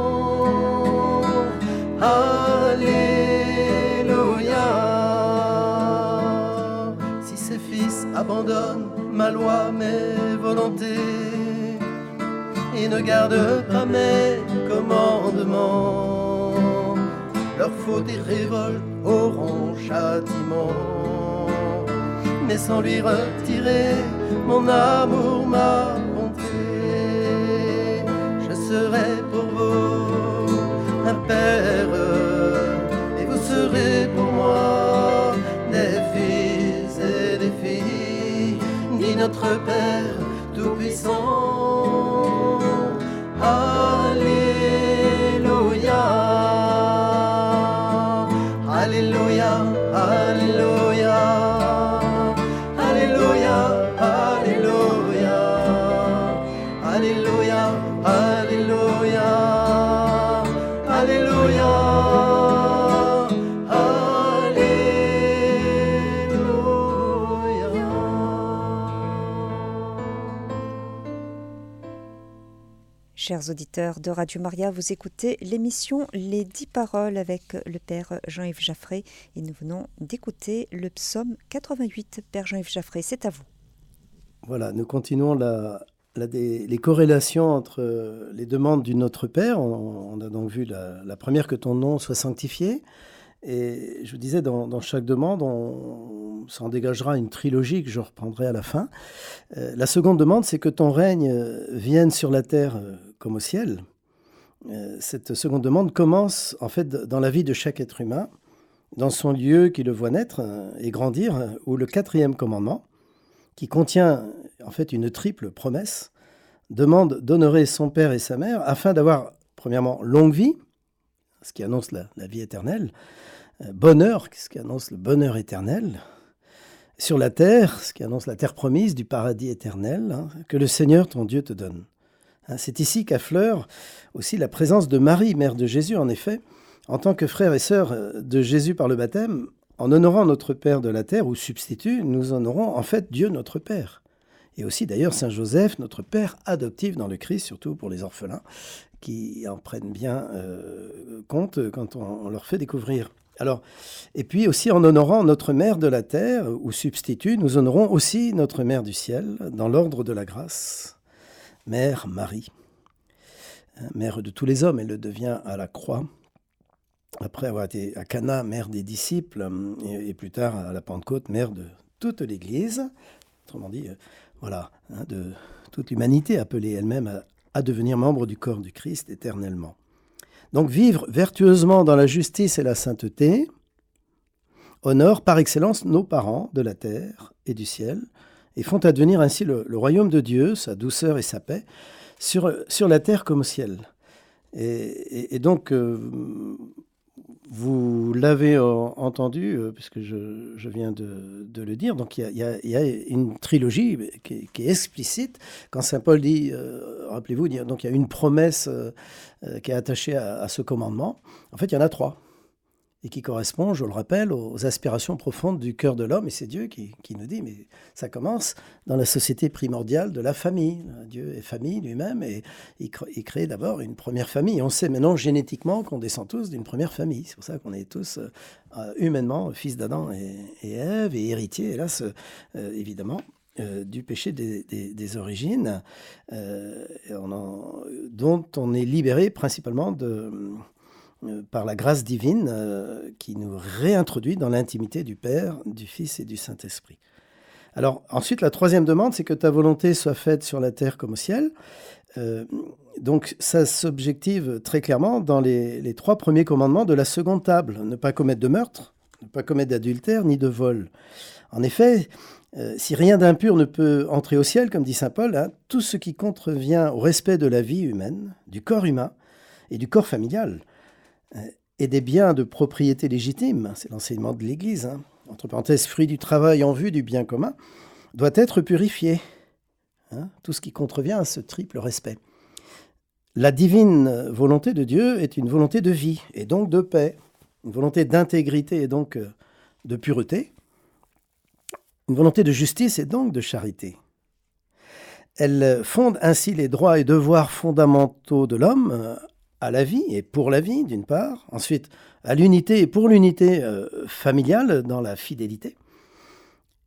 Fils abandonnent ma loi, mes volontés, et ne gardent pas mes commandements. Leur faute et révolte auront châtiment. Mais sans lui retirer mon amour, ma notre Père Tout-Puissant. Alléluia. Alléluia. Alléluia. Chers auditeurs de Radio Maria, vous écoutez l'émission Les Dix Paroles avec le Père Jean-Yves Jaffré et nous venons d'écouter le psaume 88. Père Jean-Yves Jaffré, c'est à vous. Voilà, nous continuons les corrélations entre les demandes du Notre Père. On, a donc vu la, première que ton nom soit sanctifié. Et je vous disais, dans, chaque demande, on, s'en dégagera une trilogie que je reprendrai à la fin. Euh, la seconde demande, c'est que ton règne vienne sur la terre euh, comme au ciel. Euh, cette seconde demande commence en fait dans la vie de chaque être humain, dans son lieu qui le voit naître euh, et grandir, euh, où le quatrième commandement, qui contient en fait une triple promesse, demande d'honorer son père et sa mère afin d'avoir, premièrement, longue vie, ce qui annonce la, vie éternelle, bonheur, ce qui annonce le bonheur éternel, sur la terre, ce qui annonce la terre promise du paradis éternel, hein, que le Seigneur ton Dieu te donne. Hein, C'est ici qu'affleure aussi la présence de Marie, mère de Jésus. En effet, En tant que frères et sœurs de Jésus par le baptême, en honorant notre Père de la terre ou substitut, nous honorons en fait Dieu notre Père. Et aussi d'ailleurs Saint Joseph, notre Père adoptif dans le Christ, surtout pour les orphelins, qui en prennent bien euh, compte quand on, leur fait découvrir. Alors, et puis aussi en honorant notre Mère de la terre ou substitut, nous honorons aussi notre Mère du ciel dans l'ordre de la grâce, Mère Marie. Hein, mère de tous les hommes, elle le devient à la croix après avoir été à Cana, mère des disciples, et, plus tard à la Pentecôte, mère de toute l'Église, autrement dit, euh, voilà, hein, de toute l'humanité appelée elle-même à, devenir membre du corps du Christ éternellement. Donc vivre vertueusement dans la justice et la sainteté honore par excellence nos parents de la terre et du ciel, et font advenir ainsi le, royaume de Dieu, sa douceur et sa paix, sur, sur la terre comme au ciel. Et, donc, euh, vous l'avez entendu, euh, puisque je, viens de, le dire, donc il y, a, une trilogie qui, est explicite. Quand Saint Paul dit, euh, rappelez-vous, il y a une promesse qui est attachée à, ce commandement. En fait, il y en a trois et qui correspond, je le rappelle, aux aspirations profondes du cœur de l'homme. Et c'est Dieu qui, nous dit, mais ça commence dans la société primordiale de la famille. Dieu est famille lui-même et il, crée d'abord une première famille. On sait maintenant génétiquement qu'on descend tous d'une première famille. C'est pour ça qu'on est tous euh, humainement fils d'Adam et, Ève et héritiers, hélas, euh, évidemment. Euh, du péché des, origines, dont on est libéré principalement de, euh, par la grâce divine euh, qui nous réintroduit dans l'intimité du Père, du Fils et du Saint-Esprit. Alors ensuite, la troisième demande, c'est que ta volonté soit faite sur la terre comme au ciel. Euh, donc ça s'objective très clairement dans les, trois premiers commandements de la seconde table. Ne pas commettre de meurtre, ne pas commettre d'adultère ni de vol. En effet, si rien d'impur ne peut entrer au ciel, comme dit Saint Paul, hein, tout ce qui contrevient au respect de la vie humaine, du corps humain et du corps familial, euh, et des biens de propriété légitime, c'est l'enseignement de l'Église, hein, entre parenthèses, fruit du travail en vue du bien commun, doit être purifié. Hein, tout ce qui contrevient à ce triple respect. La divine volonté de Dieu est une volonté de vie et donc de paix, une volonté d'intégrité et donc euh, de pureté, une volonté de justice et donc de charité. Elle fonde ainsi les droits et devoirs fondamentaux de l'homme euh, à la vie et pour la vie, d'une part, ensuite à l'unité et pour l'unité euh, familiale dans la fidélité,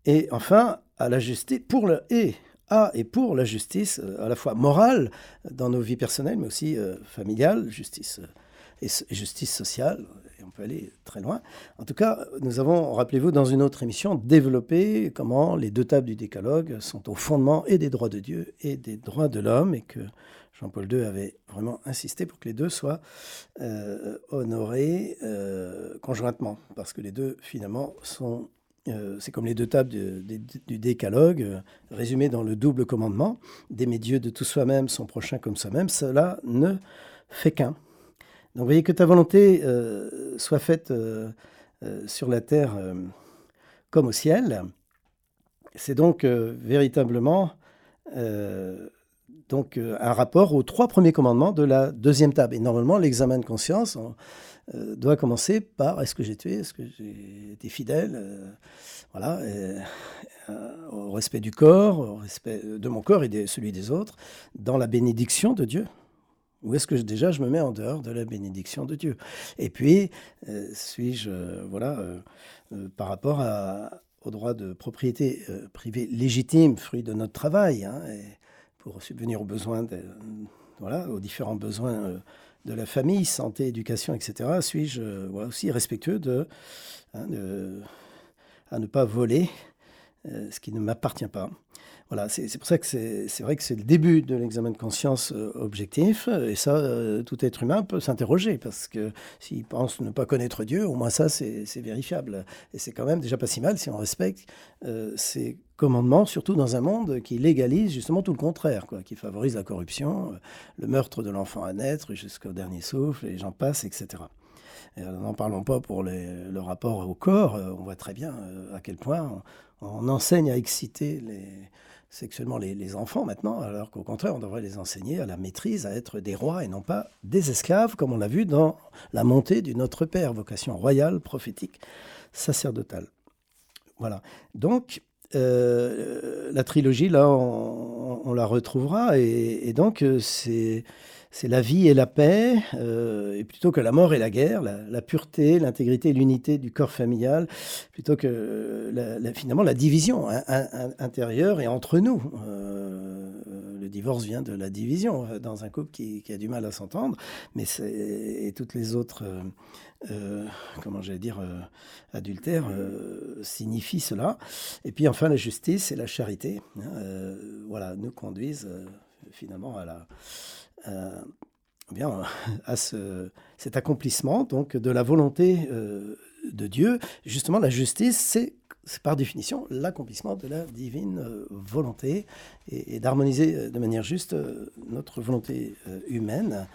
et enfin à la justice pour le et à et pour la justice euh, à la fois morale dans nos vies personnelles, mais aussi euh, familiale, justice et justice sociale. Et on peut aller très loin. En tout cas, nous avons, rappelez-vous, dans une autre émission, développé comment les deux tables du décalogue sont au fondement et des droits de Dieu et des droits de l'homme, et que Jean-Paul II avait vraiment insisté pour que les deux soient euh, honorés euh, conjointement, parce que les deux, finalement, sont... Euh, c'est comme les deux tables du, décalogue, résumées dans le double commandement, d'aimer Dieu de tout soi-même, son prochain comme soi-même, cela ne fait qu'un. Donc voyez que ta volonté soit faite sur la terre comme au ciel. C'est donc véritablement donc euh, un rapport aux trois premiers commandements de la deuxième table. Et normalement, l'examen de conscience euh, doit commencer par est-ce que j'ai tué, est-ce que j'ai été fidèle, euh, voilà, au respect du corps, au respect de mon corps et de celui des autres, dans la bénédiction de Dieu. Ou est-ce que déjà je me mets en dehors de la bénédiction de Dieu? Et puis, suis-je, voilà, par rapport à, au droit de propriété privée légitime, fruit de notre travail, hein, pour subvenir aux besoins, voilà, aux différents besoins euh, de la famille, santé, éducation, etc. Suis-je euh, aussi respectueux hein, de, à ne pas voler euh, ce qui ne m'appartient pas voilà, c'est pour ça que c'est vrai que c'est le début de l'examen de conscience euh, objectif. Et ça, euh, tout être humain peut s'interroger parce que s'il pense ne pas connaître Dieu, au moins ça, c'est vérifiable. Et c'est quand même déjà pas si mal si on respecte euh, ces commandements, surtout dans un monde qui légalise justement tout le contraire, quoi, qui favorise la corruption, le meurtre de l'enfant à naître jusqu'au dernier souffle, et j'en passe, etc. N'en parlons pas pour le rapport au corps. On voit très bien à quel point on enseigne à exciter les, sexuellement les, enfants maintenant, alors qu'au contraire, on devrait les enseigner à la maîtrise, à être des rois et non pas des esclaves, comme on l'a vu dans la montée du Notre Père, vocation royale, prophétique, sacerdotale. Voilà. Donc, euh, la trilogie, là, on, la retrouvera, et donc c'est c'est la vie et la paix, euh, et plutôt que la mort et la guerre, la, pureté, l'intégrité, l'unité du corps familial, plutôt que finalement la division intérieure et entre nous. Euh, le divorce vient de la division euh, dans un couple qui, a du mal à s'entendre, mais et toutes les autres, comment j'allais dire, adultères signifient cela. Et puis enfin la justice et la charité, hein, voilà, nous conduisent finalement à la euh, bien, à ce, cet accomplissement donc de la volonté euh, de Dieu. Justement, la justice, c'est par définition l'accomplissement de la divine euh, volonté et, d'harmoniser de manière juste notre volonté humaine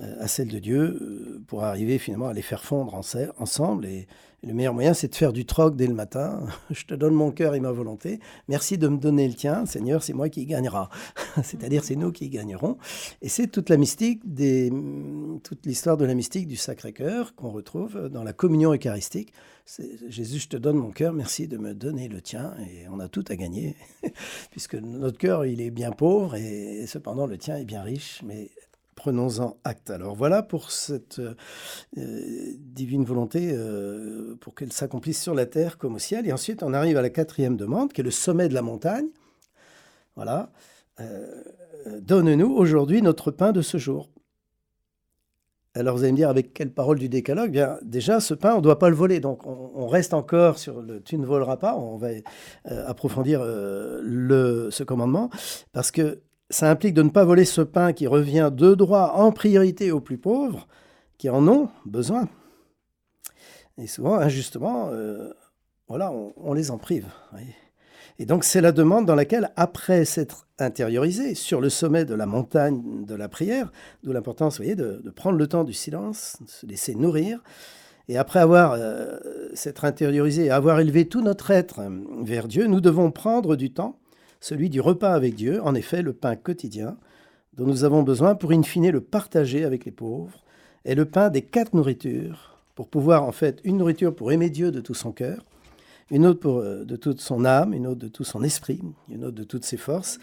à celle de Dieu pour arriver finalement à les faire fondre ensemble et, le meilleur moyen, c'est de faire du troc dès le matin. Je te donne mon cœur et ma volonté. Merci de me donner le tien. Seigneur, c'est moi qui gagnera. C'est-à-dire, c'est nous qui gagnerons. Et c'est toute la mystique, des, toute l'histoire de la mystique du Sacré-Cœur qu'on retrouve dans la communion eucharistique. Jésus, je te donne mon cœur. Merci de me donner le tien. Et on a tout à gagner. Puisque notre cœur, il est bien pauvre et cependant le tien est bien riche. Mais prenons-en acte. Alors voilà pour cette euh, divine volonté, euh, pour qu'elle s'accomplisse sur la terre comme au ciel. Et ensuite, on arrive à la quatrième demande, qui est le sommet de la montagne. Voilà. Euh, donne-nous aujourd'hui notre pain de ce jour. Alors vous allez me dire avec quelle parole du décalogue? Bien, déjà, ce pain, on ne doit pas le voler. Donc on, reste encore sur le tu ne voleras pas. On va approfondir ce commandement. Parce que ça implique de ne pas voler ce pain qui revient de droit en priorité aux plus pauvres qui en ont besoin. Et souvent, injustement, euh, voilà, on, les en prive. Et donc, c'est la demande dans laquelle, après s'être intériorisé sur le sommet de la montagne de la prière, d'où l'importance, voyez, de, prendre le temps du silence, de se laisser nourrir, et après avoir euh, s'être intériorisé, avoir élevé tout notre être vers Dieu, nous devons prendre du temps celui du repas avec Dieu, en effet le pain quotidien, dont nous avons besoin pour in fine le partager avec les pauvres, est le pain des quatre nourritures, pour pouvoir en fait une nourriture pour aimer Dieu de tout son cœur, une autre euh, de toute son âme, une autre de tout son esprit, une autre de toutes ses forces.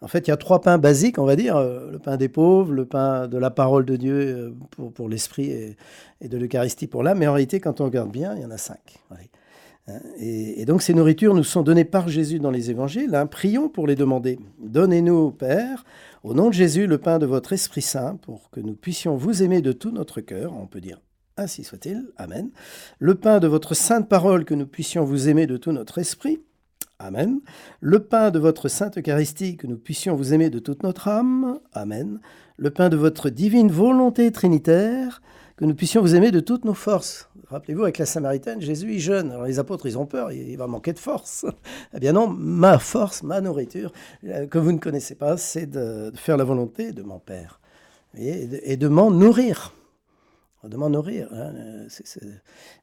En fait, il y a trois pains basiques, on va dire, euh, le pain des pauvres, le pain de la parole de Dieu euh, pour, pour l'esprit et, et, de l'Eucharistie pour l'âme, mais en réalité, quand on regarde bien, il y en a cinq. Et, donc ces nourritures nous sont données par Jésus dans les évangiles. Hein. Prions pour les demander. Donnez-nous, Père, au nom de Jésus, le pain de votre Esprit Saint, pour que nous puissions vous aimer de tout notre cœur. On peut dire ainsi soit-il. Amen. Le pain de votre sainte parole, que nous puissions vous aimer de tout notre esprit. Amen. Le pain de votre sainte Eucharistie, que nous puissions vous aimer de toute notre âme. Amen. Le pain de votre divine volonté trinitaire, que nous puissions vous aimer de toutes nos forces. Rappelez-vous, avec la Samaritaine, Jésus est jeune. Alors les apôtres, ils ont peur, il va manquer de force. eh bien non, ma force, ma nourriture, euh, que vous ne connaissez pas, c'est de, faire la volonté de mon Père et de, m'en nourrir. De m'en nourrir. Hein,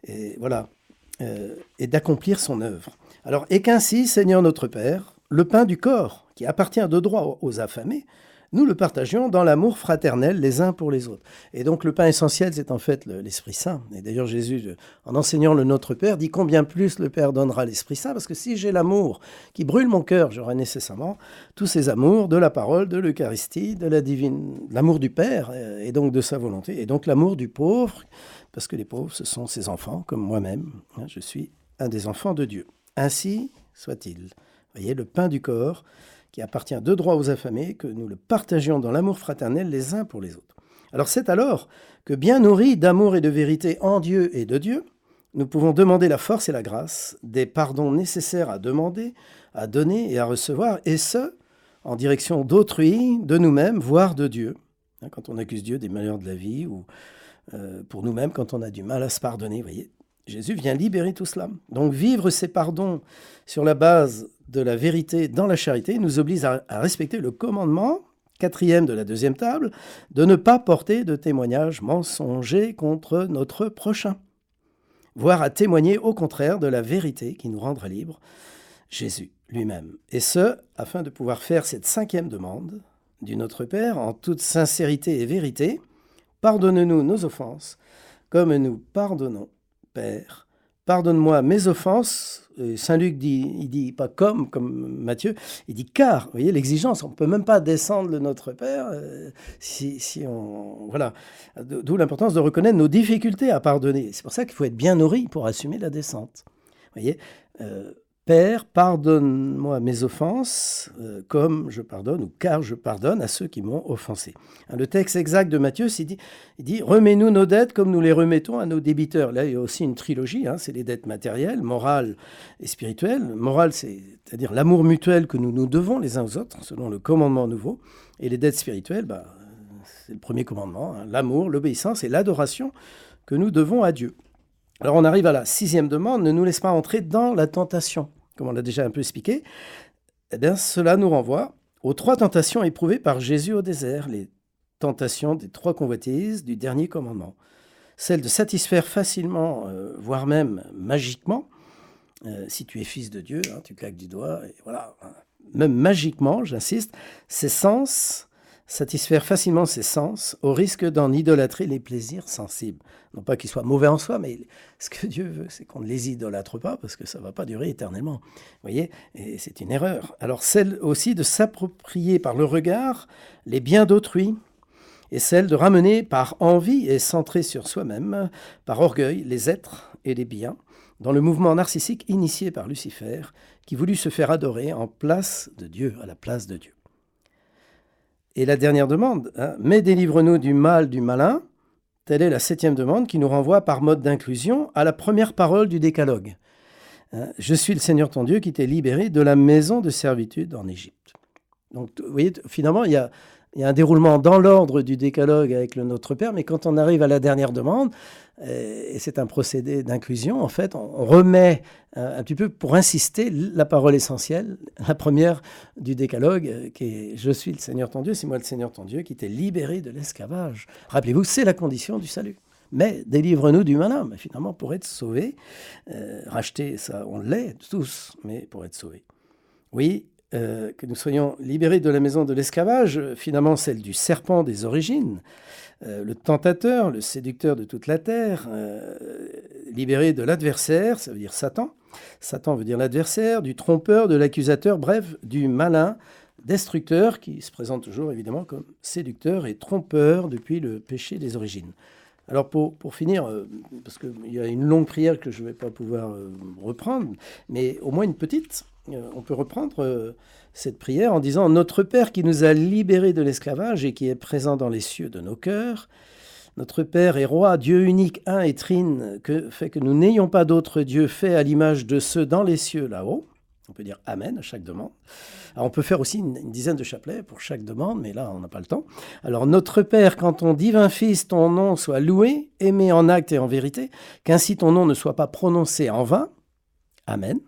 et voilà. Euh, et d'accomplir son œuvre. Alors, et qu'ainsi, Seigneur notre Père, le pain du corps, qui appartient de droit aux affamés, nous le partagions dans l'amour fraternel les uns pour les autres. Et donc le pain essentiel, c'est en fait l'Esprit Saint. Et d'ailleurs Jésus, en enseignant le Notre Père, dit combien plus le Père donnera l'Esprit Saint, parce que si j'ai l'amour qui brûle mon cœur, j'aurai nécessairement tous ces amours de la parole, de l'Eucharistie, de la divine, l'amour du Père, et donc de sa volonté, et donc l'amour du pauvre, parce que les pauvres, ce sont ses enfants, comme moi-même. Hein, je suis un des enfants de Dieu. Ainsi soit-il. Voyez, le pain du corps, qui appartient de droit aux affamés, que nous le partagions dans l'amour fraternel les uns pour les autres. Alors c'est alors que, bien nourris d'amour et de vérité en Dieu et de Dieu, nous pouvons demander la force et la grâce, des pardons nécessaires à demander, à donner et à recevoir, et ce, en direction d'autrui, de nous-mêmes, voire de Dieu. Hein, quand on accuse Dieu des malheurs de la vie, ou euh, pour nous-mêmes, quand on a du mal à se pardonner, voyez, Jésus vient libérer tout cela. Donc vivre ces pardons sur la base de la vérité dans la charité nous oblige à, respecter le commandement, quatrième de la deuxième table, de ne pas porter de témoignages mensongers contre notre prochain, voire à témoigner au contraire de la vérité qui nous rendra libres, Jésus. lui-même. Et ce, afin de pouvoir faire cette cinquième demande du Notre Père en toute sincérité et vérité. Pardonne-nous nos offenses, comme nous pardonnons, Père. Pardonne-moi mes offenses. Saint Luc dit, il dit pas comme, comme Matthieu, il dit car. Vous voyez l'exigence. On ne peut même pas descendre le Notre Père euh, si, si, on. Voilà. D'où l'importance de reconnaître nos difficultés à pardonner. C'est pour ça qu'il faut être bien nourri pour assumer la descente. Vous voyez euh, Père, pardonne-moi mes offenses, euh, comme je pardonne, ou car je pardonne à ceux qui m'ont offensé. Hein, le texte exact de Matthieu, il dit, Remets-nous nos dettes comme nous les remettons à nos débiteurs. Là, il y a aussi une trilogie hein, c'est les dettes matérielles, morales et spirituelles. Morale, c'est-à-dire l'amour mutuel que nous nous devons les uns aux autres, selon le commandement nouveau. Et les dettes spirituelles, bah, c'est le premier commandement hein, l'amour, l'obéissance et l'adoration que nous devons à Dieu. Alors on arrive à la sixième demande, ne nous laisse pas entrer dans la tentation. Comme on l'a déjà un peu expliqué, eh bien, cela nous renvoie aux trois tentations éprouvées par Jésus au désert, les tentations des trois convoitises du dernier commandement. Celle de satisfaire facilement, euh, voire même magiquement, euh, si tu es fils de Dieu, hein, tu claques du doigt, voilà, même magiquement, j'insiste, ses sens satisfaire facilement ses sens au risque d'en idolâtrer les plaisirs sensibles. Non pas qu'ils soient mauvais en soi, mais ce que Dieu veut, c'est qu'on ne les idolâtre pas parce que ça ne va pas durer éternellement. Vous voyez c'est une erreur. Alors celle aussi de s'approprier par le regard les biens d'autrui et celle de ramener par envie et centrer sur soi-même, par orgueil, les êtres et les biens, dans le mouvement narcissique initié par Lucifer, qui voulut se faire adorer en place de Dieu, à la place de Dieu. Et la dernière demande, hein, mais délivre-nous du mal du malin, telle est la septième demande qui nous renvoie par mode d'inclusion à la première parole du décalogue. Hein, je suis le Seigneur ton Dieu qui t'ai libéré de la maison de servitude en Égypte. Donc, vous voyez, finalement, il y a, il y a un déroulement dans l'ordre du décalogue avec le Notre Père, mais quand on arrive à la dernière demande, euh, et c'est un procédé d'inclusion, en fait, on remet euh, un petit peu pour insister la parole essentielle, la première du décalogue, euh, qui est Je suis le Seigneur ton Dieu, c'est moi le Seigneur ton Dieu qui t'ai libéré de l'esclavage. Rappelez-vous, c'est la condition du salut. Mais délivre-nous du malin, finalement, pour être sauvé, racheter, ça, on l'est tous, mais pour être sauvé. Oui, euh, que nous soyons libérés de la maison de l'esclavage, finalement celle du serpent des origines, euh, le tentateur, le séducteur de toute la terre, euh, libéré de l'adversaire, ça veut dire Satan. Satan veut dire l'adversaire, du trompeur, de l'accusateur, bref, du malin, destructeur, qui se présente toujours évidemment comme séducteur et trompeur depuis le péché des origines. Alors pour, pour finir, parce qu'il y a une longue prière que je ne vais pas pouvoir reprendre, mais au moins une petite, euh, on peut reprendre euh, cette prière en disant Notre Père qui nous a libérés de l'esclavage et qui est présent dans les cieux de nos cœurs, notre Père et Roi, Dieu unique, un et trine, que fait que nous n'ayons pas d'autre Dieu fait à l'image de ceux dans les cieux là-haut. On peut dire Amen à chaque demande. on peut faire aussi une, dizaine de chapelets pour chaque demande, mais là, on n'a pas le temps. Alors, Notre Père, quand ton divin Fils, ton nom soit loué, aimé en acte et en vérité, qu'ainsi ton nom ne soit pas prononcé en vain. Amen.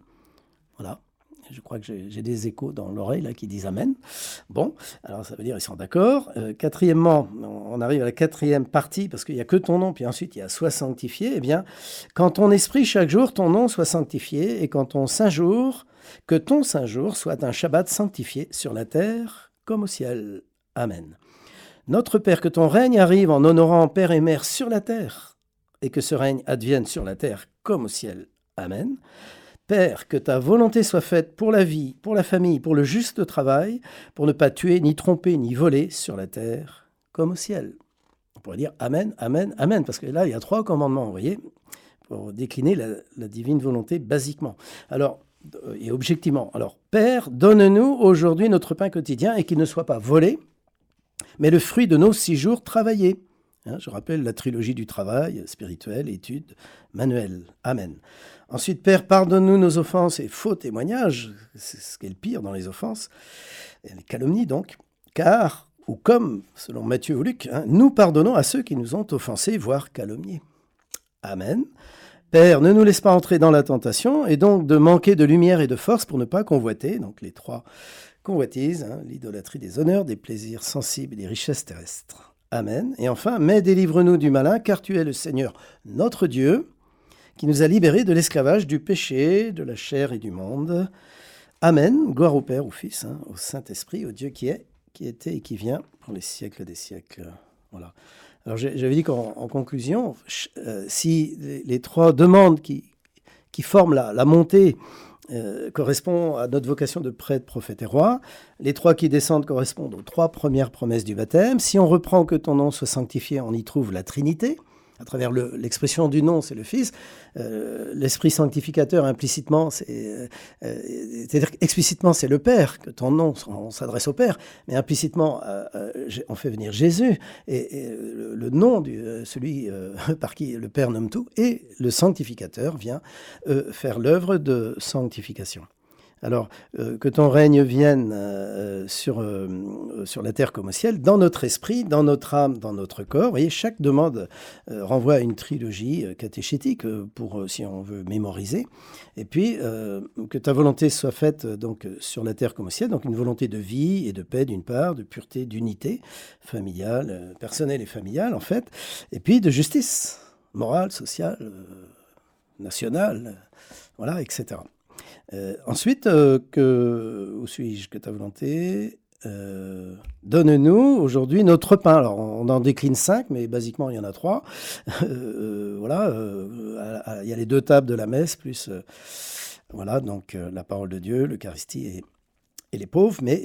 Je crois que j'ai des échos dans l'oreille qui disent Amen. Bon, alors ça veut dire ils sont d'accord. Euh, quatrièmement, on arrive à la quatrième partie parce qu'il n'y a que ton nom, puis ensuite il y a soit sanctifié. Eh bien, quand ton esprit chaque jour, ton nom soit sanctifié, et quand ton saint jour, que ton saint jour soit un Shabbat sanctifié sur la terre comme au ciel. Amen. Notre Père, que ton règne arrive en honorant Père et Mère sur la terre, et que ce règne advienne sur la terre comme au ciel. Amen. Père, que ta volonté soit faite pour la vie, pour la famille, pour le juste travail, pour ne pas tuer, ni tromper, ni voler sur la terre comme au ciel. On pourrait dire Amen, Amen, Amen, parce que là, il y a trois commandements, vous voyez, pour décliner la, divine volonté basiquement. Alors, euh, et objectivement. Alors, Père, donne-nous aujourd'hui notre pain quotidien et qu'il ne soit pas volé, mais le fruit de nos six jours travaillés. Hein, je rappelle la trilogie du travail, spirituel, étude, manuel. Amen. Ensuite, Père, pardonne-nous nos offenses et faux témoignages, c'est ce qui est le pire dans les offenses, les calomnies donc, car, ou comme, selon Matthieu ou Luc, hein, nous pardonnons à ceux qui nous ont offensés, voire calomniés. Amen. Père, ne nous laisse pas entrer dans la tentation, et donc de manquer de lumière et de force pour ne pas convoiter, donc les trois convoitises, hein, l'idolâtrie des honneurs, des plaisirs sensibles et des richesses terrestres. Amen. Et enfin, mais délivre-nous du malin, car tu es le Seigneur, notre Dieu, qui nous a libérés de l'esclavage du péché, de la chair et du monde. Amen. Gloire au Père, au Fils, hein, au Saint-Esprit, au Dieu qui est, qui était et qui vient pour les siècles des siècles. Voilà. Alors j'avais dit qu'en conclusion, euh, si les, trois demandes qui, qui forment la, montée euh, correspondent à notre vocation de prêtre, prophète et roi. Les trois qui descendent correspondent aux trois premières promesses du baptême. Si on reprend que ton nom soit sanctifié, on y trouve la Trinité à travers l'expression du nom, c'est le Fils. Euh, l'Esprit sanctificateur, implicitement, euh, euh, c'est-à-dire explicitement, c'est le Père, que ton nom, on s'adresse au Père, mais implicitement, on fait venir Jésus, et, le, nom, de celui par qui le Père nomme tout, et le sanctificateur vient faire l'œuvre de sanctification. Alors, euh, que ton règne vienne euh, sur, euh, sur la terre comme au ciel, dans notre esprit, dans notre âme, dans notre corps. Voyez, chaque demande renvoie à une trilogie catéchétique, pour, si on veut mémoriser. Et puis, que ta volonté soit faite donc, sur la terre comme au ciel, donc une volonté de vie et de paix d'une part, de pureté, d'unité familiale, personnelle et familiale en fait, et puis de justice morale, sociale, nationale, voilà, etc. Euh, ensuite, euh, où suis-je Que ta volonté euh, Donne-nous aujourd'hui notre pain. Alors, on en décline cinq, mais basiquement, il y en a trois. voilà, il y a les deux tables de la messe, plus voilà, donc la parole de Dieu, l'Eucharistie et, et, les pauvres. Mais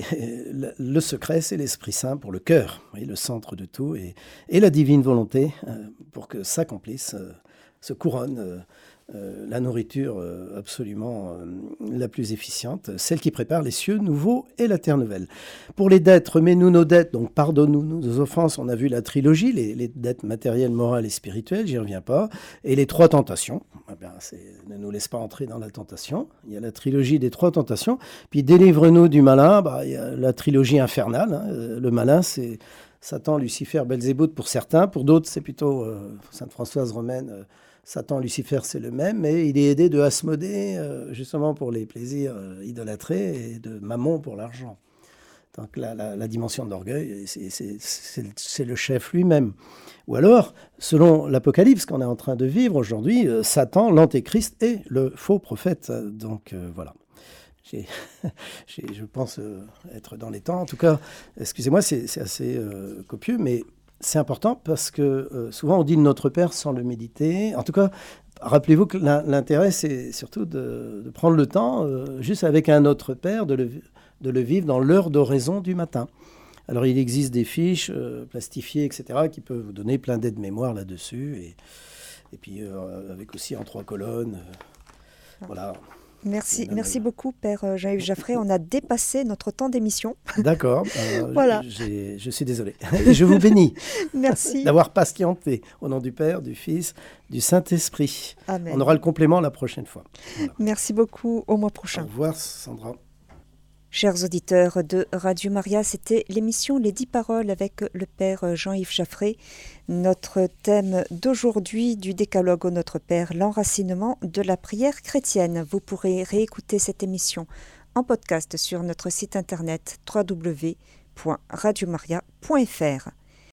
le secret, c'est l'Esprit Saint pour le cœur, le centre de tout, et, et la divine volonté pour que s'accomplisse, se couronne euh, la nourriture euh, absolument euh, la plus efficiente, celle qui prépare les cieux nouveaux et la terre nouvelle. Pour les dettes, remets-nous nos dettes, donc pardonne-nous nos offenses. On a vu la trilogie, les, dettes matérielles, morales et spirituelles, j'y reviens pas. Et les trois tentations, eh ne nous laisse pas entrer dans la tentation. Il y a la trilogie des trois tentations. Puis délivre-nous du malin, bah, il y a la trilogie infernale. Hein. Le malin, c'est Satan, Lucifer, Belzébuth pour certains. Pour d'autres, c'est plutôt Sainte Françoise romaine Satan, Lucifer, c'est le même, mais il est aidé de Asmodée, euh, justement pour les plaisirs euh, idolâtrés, et de Mammon pour l'argent. Donc la, la, dimension de l'orgueil, c'est le chef lui-même. Ou alors, selon l'Apocalypse qu'on est en train de vivre aujourd'hui, euh, Satan, l'antéchrist et le faux prophète. Donc voilà. je pense être dans les temps. En tout cas, excusez-moi, c'est assez copieux, mais c'est important parce que euh, souvent on dit Notre Père sans le méditer. En tout cas, rappelez-vous que l'intérêt, c'est surtout de, prendre le temps, euh, juste avec un Notre Père, de le, de le vivre dans l'heure d'oraison du matin. Alors il existe des fiches euh, plastifiées, etc., qui peuvent vous donner plein d'aides mémoire là-dessus. Et, et puis avec aussi en trois colonnes. voilà. Merci, merci beaucoup, Père euh, Jean-Yves Jaffré. On a dépassé notre temps d'émission. D'accord. Euh, voilà. Je suis désolé. je vous bénis. merci. D'avoir patienté. Au nom du Père, du Fils, du Saint-Esprit. Amen. On aura le complément la prochaine fois. Merci beaucoup. Au mois prochain. Au revoir, Sandra. Chers auditeurs de Radio Maria, c'était l'émission Les Dix Paroles avec le Père Jean-Yves Jaffré. Notre thème d'aujourd'hui du décalogue au Notre Père, l'enracinement de la prière chrétienne. Vous pourrez réécouter cette émission en podcast sur notre site internet www.radiomaria.fr.